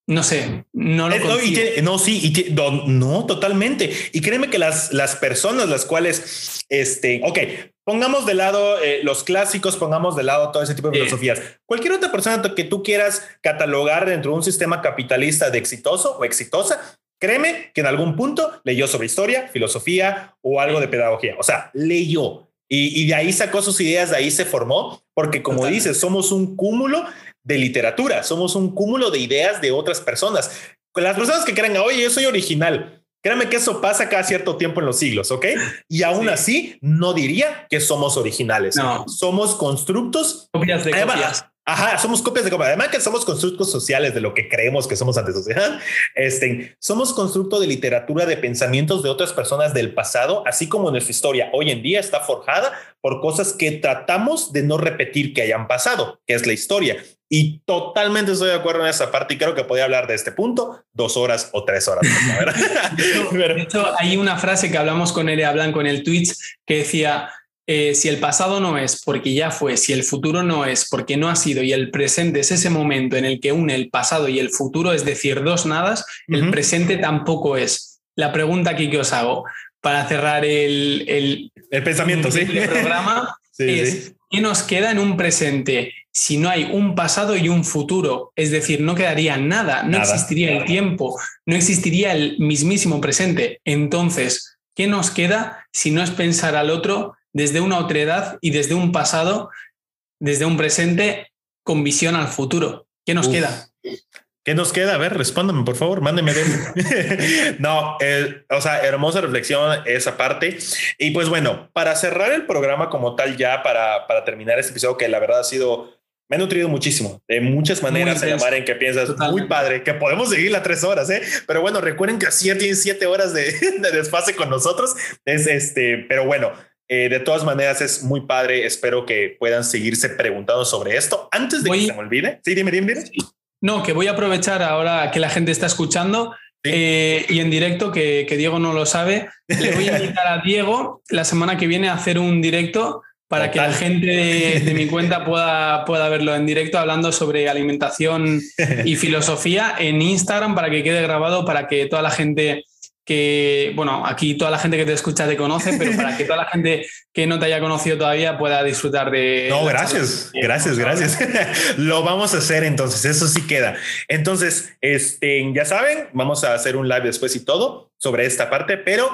no sé, no lo
eh, no, sí, y no, totalmente. Y créeme que las, las personas, las cuales, este, ok, pongamos de lado eh, los clásicos, pongamos de lado todo ese tipo de filosofías. Cualquier otra persona que tú quieras catalogar dentro de un sistema capitalista de exitoso o exitosa, créeme que en algún punto leyó sobre historia, filosofía o algo de pedagogía. O sea, leyó. Y, y de ahí sacó sus ideas, de ahí se formó, porque como dices, somos un cúmulo de literatura, somos un cúmulo de ideas de otras personas. Las personas que creen, oye, yo soy original, créanme que eso pasa cada cierto tiempo en los siglos, ¿ok? Y aún así, no diría que somos originales. No. Somos constructos.
Copias de copias.
Ajá, somos copias de copia. Además que somos constructos sociales de lo que creemos que somos ante sociedad. Este, somos constructo de literatura, de pensamientos de otras personas del pasado, así como nuestra historia hoy en día está forjada por cosas que tratamos de no repetir que hayan pasado, que es la historia. Y totalmente estoy de acuerdo en esa parte y creo que podía hablar de este punto dos horas o tres horas.
de hecho, hay una frase que hablamos con Erea Blanco en el Twitch que decía, eh, si el pasado no es porque ya fue, si el futuro no es porque no ha sido y el presente es ese momento en el que une el pasado y el futuro, es decir, dos nadas, el presente tampoco es. La pregunta aquí que os hago para cerrar el,
el, pensamiento, sí.
el programa es, ¿qué nos queda en un presente si no hay un pasado y un futuro? Es decir, no quedaría nada, no existiría el tiempo, no existiría el mismísimo presente. Entonces, ¿qué nos queda si no es pensar al otro desde una otredad y desde un pasado, desde un presente con visión al futuro. ¿Qué nos queda?
¿Qué nos queda? A ver, respóndame, por favor, mándeme. no, o sea, hermosa reflexión esa parte. Y pues bueno, para cerrar el programa como tal, ya para, para terminar este episodio, que la verdad ha sido me ha nutrido muchísimo, de muchas maneras, en la en que piensas, muy padre, que podemos seguir las tres horas, ¿eh? Pero bueno, recuerden que así tienen siete horas de, de desfase con nosotros. Es este, pero bueno, eh, de todas maneras, es muy padre. Espero que puedan seguirse preguntando sobre esto. Antes de que se me olvide. Sí, dime, dime.
No, que voy a aprovechar ahora que la gente está escuchando eh, y en directo, que, Diego no lo sabe. Le voy a invitar a Diego la semana que viene a hacer un directo para que la gente de, de, mi cuenta pueda, pueda verlo en directo hablando sobre alimentación y filosofía en Instagram para que quede grabado, para que toda la gente que, bueno, aquí toda la gente que te escucha te conoce, pero para que toda la gente que no te haya conocido todavía pueda disfrutar de...
No, gracias, gracias, gracias. Lo vamos a hacer entonces, eso sí queda. Entonces, este, ya saben, vamos a hacer un live después y todo sobre esta parte, pero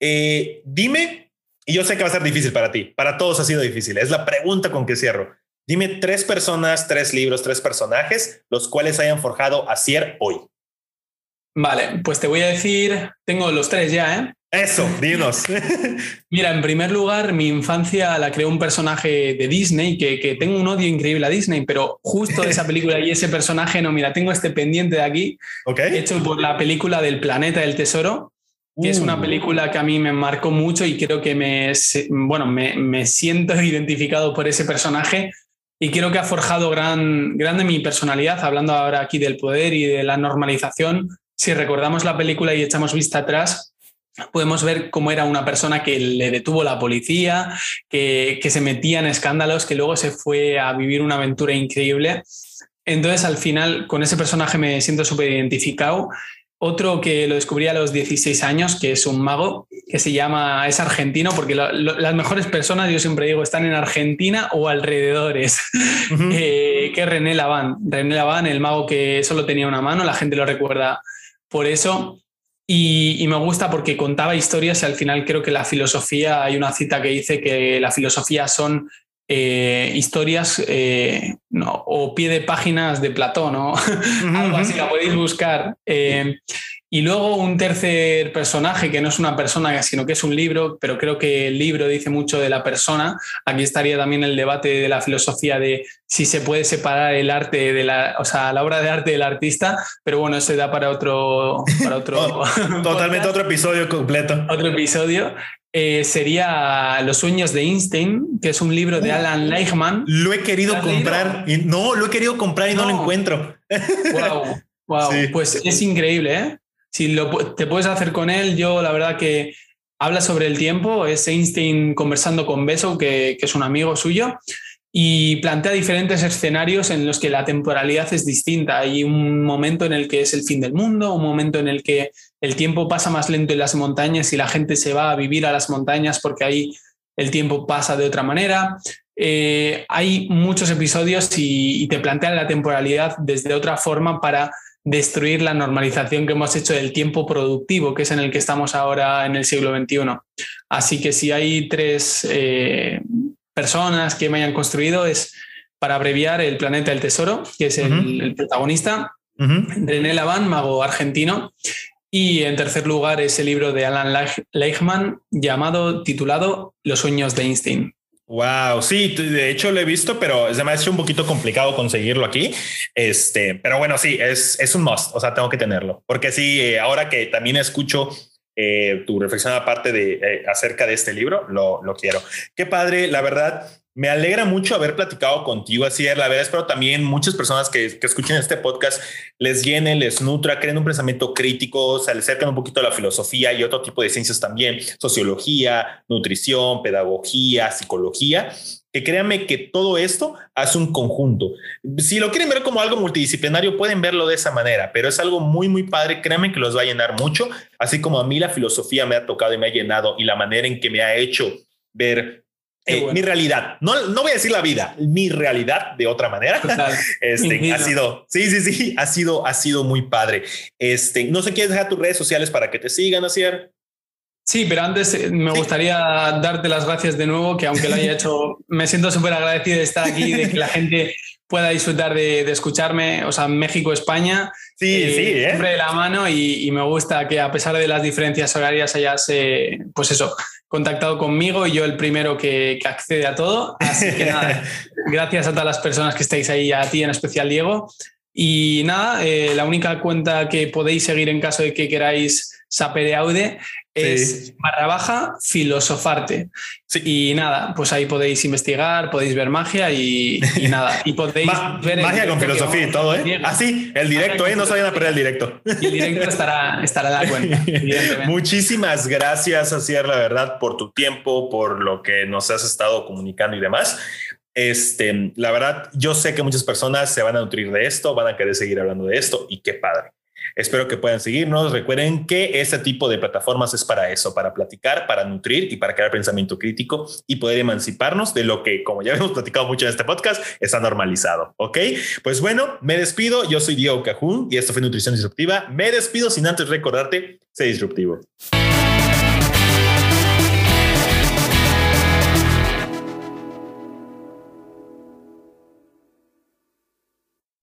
eh, dime, y yo sé que va a ser difícil para ti, para todos ha sido difícil, es la pregunta con que cierro. Dime tres personas, tres libros, tres personajes, los cuales hayan forjado a Cier hoy.
Vale, pues te voy a decir, tengo los tres ya, ¿eh?
Eso, dinos.
Mira, en primer lugar, mi infancia la creó un personaje de Disney, que, tengo un odio increíble a Disney, pero justo de esa película y ese personaje, no, mira, tengo este pendiente de aquí, hecho por la película del Planeta del Tesoro, que es una uh. película que a mí me marcó mucho y creo que me, bueno, me, me siento identificado por ese personaje y creo que ha forjado gran, grande mi personalidad, hablando ahora aquí del poder y de la normalización si recordamos la película y echamos vista atrás, podemos ver cómo era una persona que le detuvo la policía, que, se metía en escándalos, que luego se fue a vivir una aventura increíble. Entonces, al final, con ese personaje me siento súper identificado. Otro que lo descubrí a los 16 años, que es un mago, que se llama, es argentino, porque las mejores personas, yo siempre digo, están en Argentina o alrededores, eh, que es René Laván. René Laván, el mago que solo tenía una mano, la gente lo recuerda por eso. Y, me gusta porque contaba historias y al final creo que la filosofía, hay una cita que dice que la filosofía son eh, historias eh, o pie de páginas de Platón, ¿no? Algo así, la podéis buscar. Eh, y luego un tercer personaje que no es una persona, sino que es un libro, pero creo que el libro dice mucho de la persona. Aquí estaría también el debate de la filosofía de si se puede separar el arte de la, o sea, la obra de arte del artista, pero bueno, eso da para otro, para otro
totalmente otro episodio completo.
Otro episodio. Eh, sería Los sueños de Einstein, que es un libro de uh. Alan Leichman.
Lo he querido comprar y no, lo he querido comprar y no, lo encuentro.
Wow, wow. Pues es increíble, ¿eh? Si lo, te puedes hacer con él, yo la verdad que habla sobre el tiempo, es Einstein conversando con Beso, que, es un amigo suyo, y plantea diferentes escenarios en los que la temporalidad es distinta. Hay un momento en el que es el fin del mundo, un momento en el que el tiempo pasa más lento en las montañas y la gente se va a vivir a las montañas porque ahí el tiempo pasa de otra manera. Eh, hay muchos episodios y, te plantean la temporalidad desde otra forma para destruir la normalización que hemos hecho del tiempo productivo, que es en el que estamos ahora en el siglo XXI. Así que si hay tres eh, personas que me hayan construido, es para abreviar el planeta del tesoro, que es el, protagonista, René Laván, mago argentino, y en tercer lugar, ese libro de Alan Leichman llamado, titulado Los sueños de Einstein.
Wow, sí, de hecho lo he visto, pero ha hecho un poquito complicado conseguirlo aquí. Este, pero bueno, sí, es, es un must, o sea, tengo que tenerlo, porque sí, eh, ahora que también escucho eh, tu reflexión aparte de eh, acerca de este libro, lo, lo quiero. Qué padre, la verdad. Me alegra mucho haber platicado contigo, así es, la verdad espero también muchas personas que, que, escuchen este podcast les llene, les nutra, creen un pensamiento crítico, se acercan un poquito a la filosofía y otro tipo de ciencias también, sociología, nutrición, pedagogía, psicología, que créanme que todo esto hace un conjunto. Si lo quieren ver como algo multidisciplinario, pueden verlo de esa manera, pero es algo muy, muy padre. Créanme que los va a llenar mucho, así como a mí la filosofía me ha tocado y me ha llenado y la manera en que me ha hecho ver eh, mi realidad, no, no voy a decir la vida, mi realidad de otra manera. este ha sido, sí, sí, sí, ha sido, ha sido muy padre. Este, no sé, ¿quieres dejar tus redes sociales para que te sigan, Asier?
Sí, pero antes eh, me gustaría darte las gracias de nuevo, que aunque lo haya hecho, me siento súper agradecido de estar aquí, de que la gente pueda disfrutar de, escucharme, o sea, México, España.
Sí, eh, sí, ¿eh?
siempre de la mano y, y, me gusta que a pesar de las diferencias horarias hayas, pues eso, contactado conmigo y yo el primero que, accede a todo. Así que nada, gracias a todas las personas que estáis ahí, a ti en especial, Diego. Y nada, eh, la única cuenta que podéis seguir en caso de que queráis sape de Aude es barra baja filosofarte. Y nada, pues ahí podéis investigar, podéis ver magia y, nada. Y podéis ver
magia con filosofía y todo, ¿eh? Así, ah, el directo, ¿eh? No se vayan a perder el directo.
Y el directo estará, estará en la cuenta.
Muchísimas gracias, Asier, la verdad, por tu tiempo, por lo que nos has estado comunicando y demás. Este, la verdad, yo sé que muchas personas se van a nutrir de esto, van a querer seguir hablando de esto y qué padre. Espero que puedan seguirnos. Recuerden que este tipo de plataformas es para eso, para platicar, para nutrir y para crear pensamiento crítico y poder emanciparnos de lo que, como ya hemos platicado mucho en este podcast, está normalizado. Ok, pues bueno, me despido. Yo soy Diego Cajún y esto fue Nutrición Disruptiva. Me despido sin antes recordarte, sé disruptivo.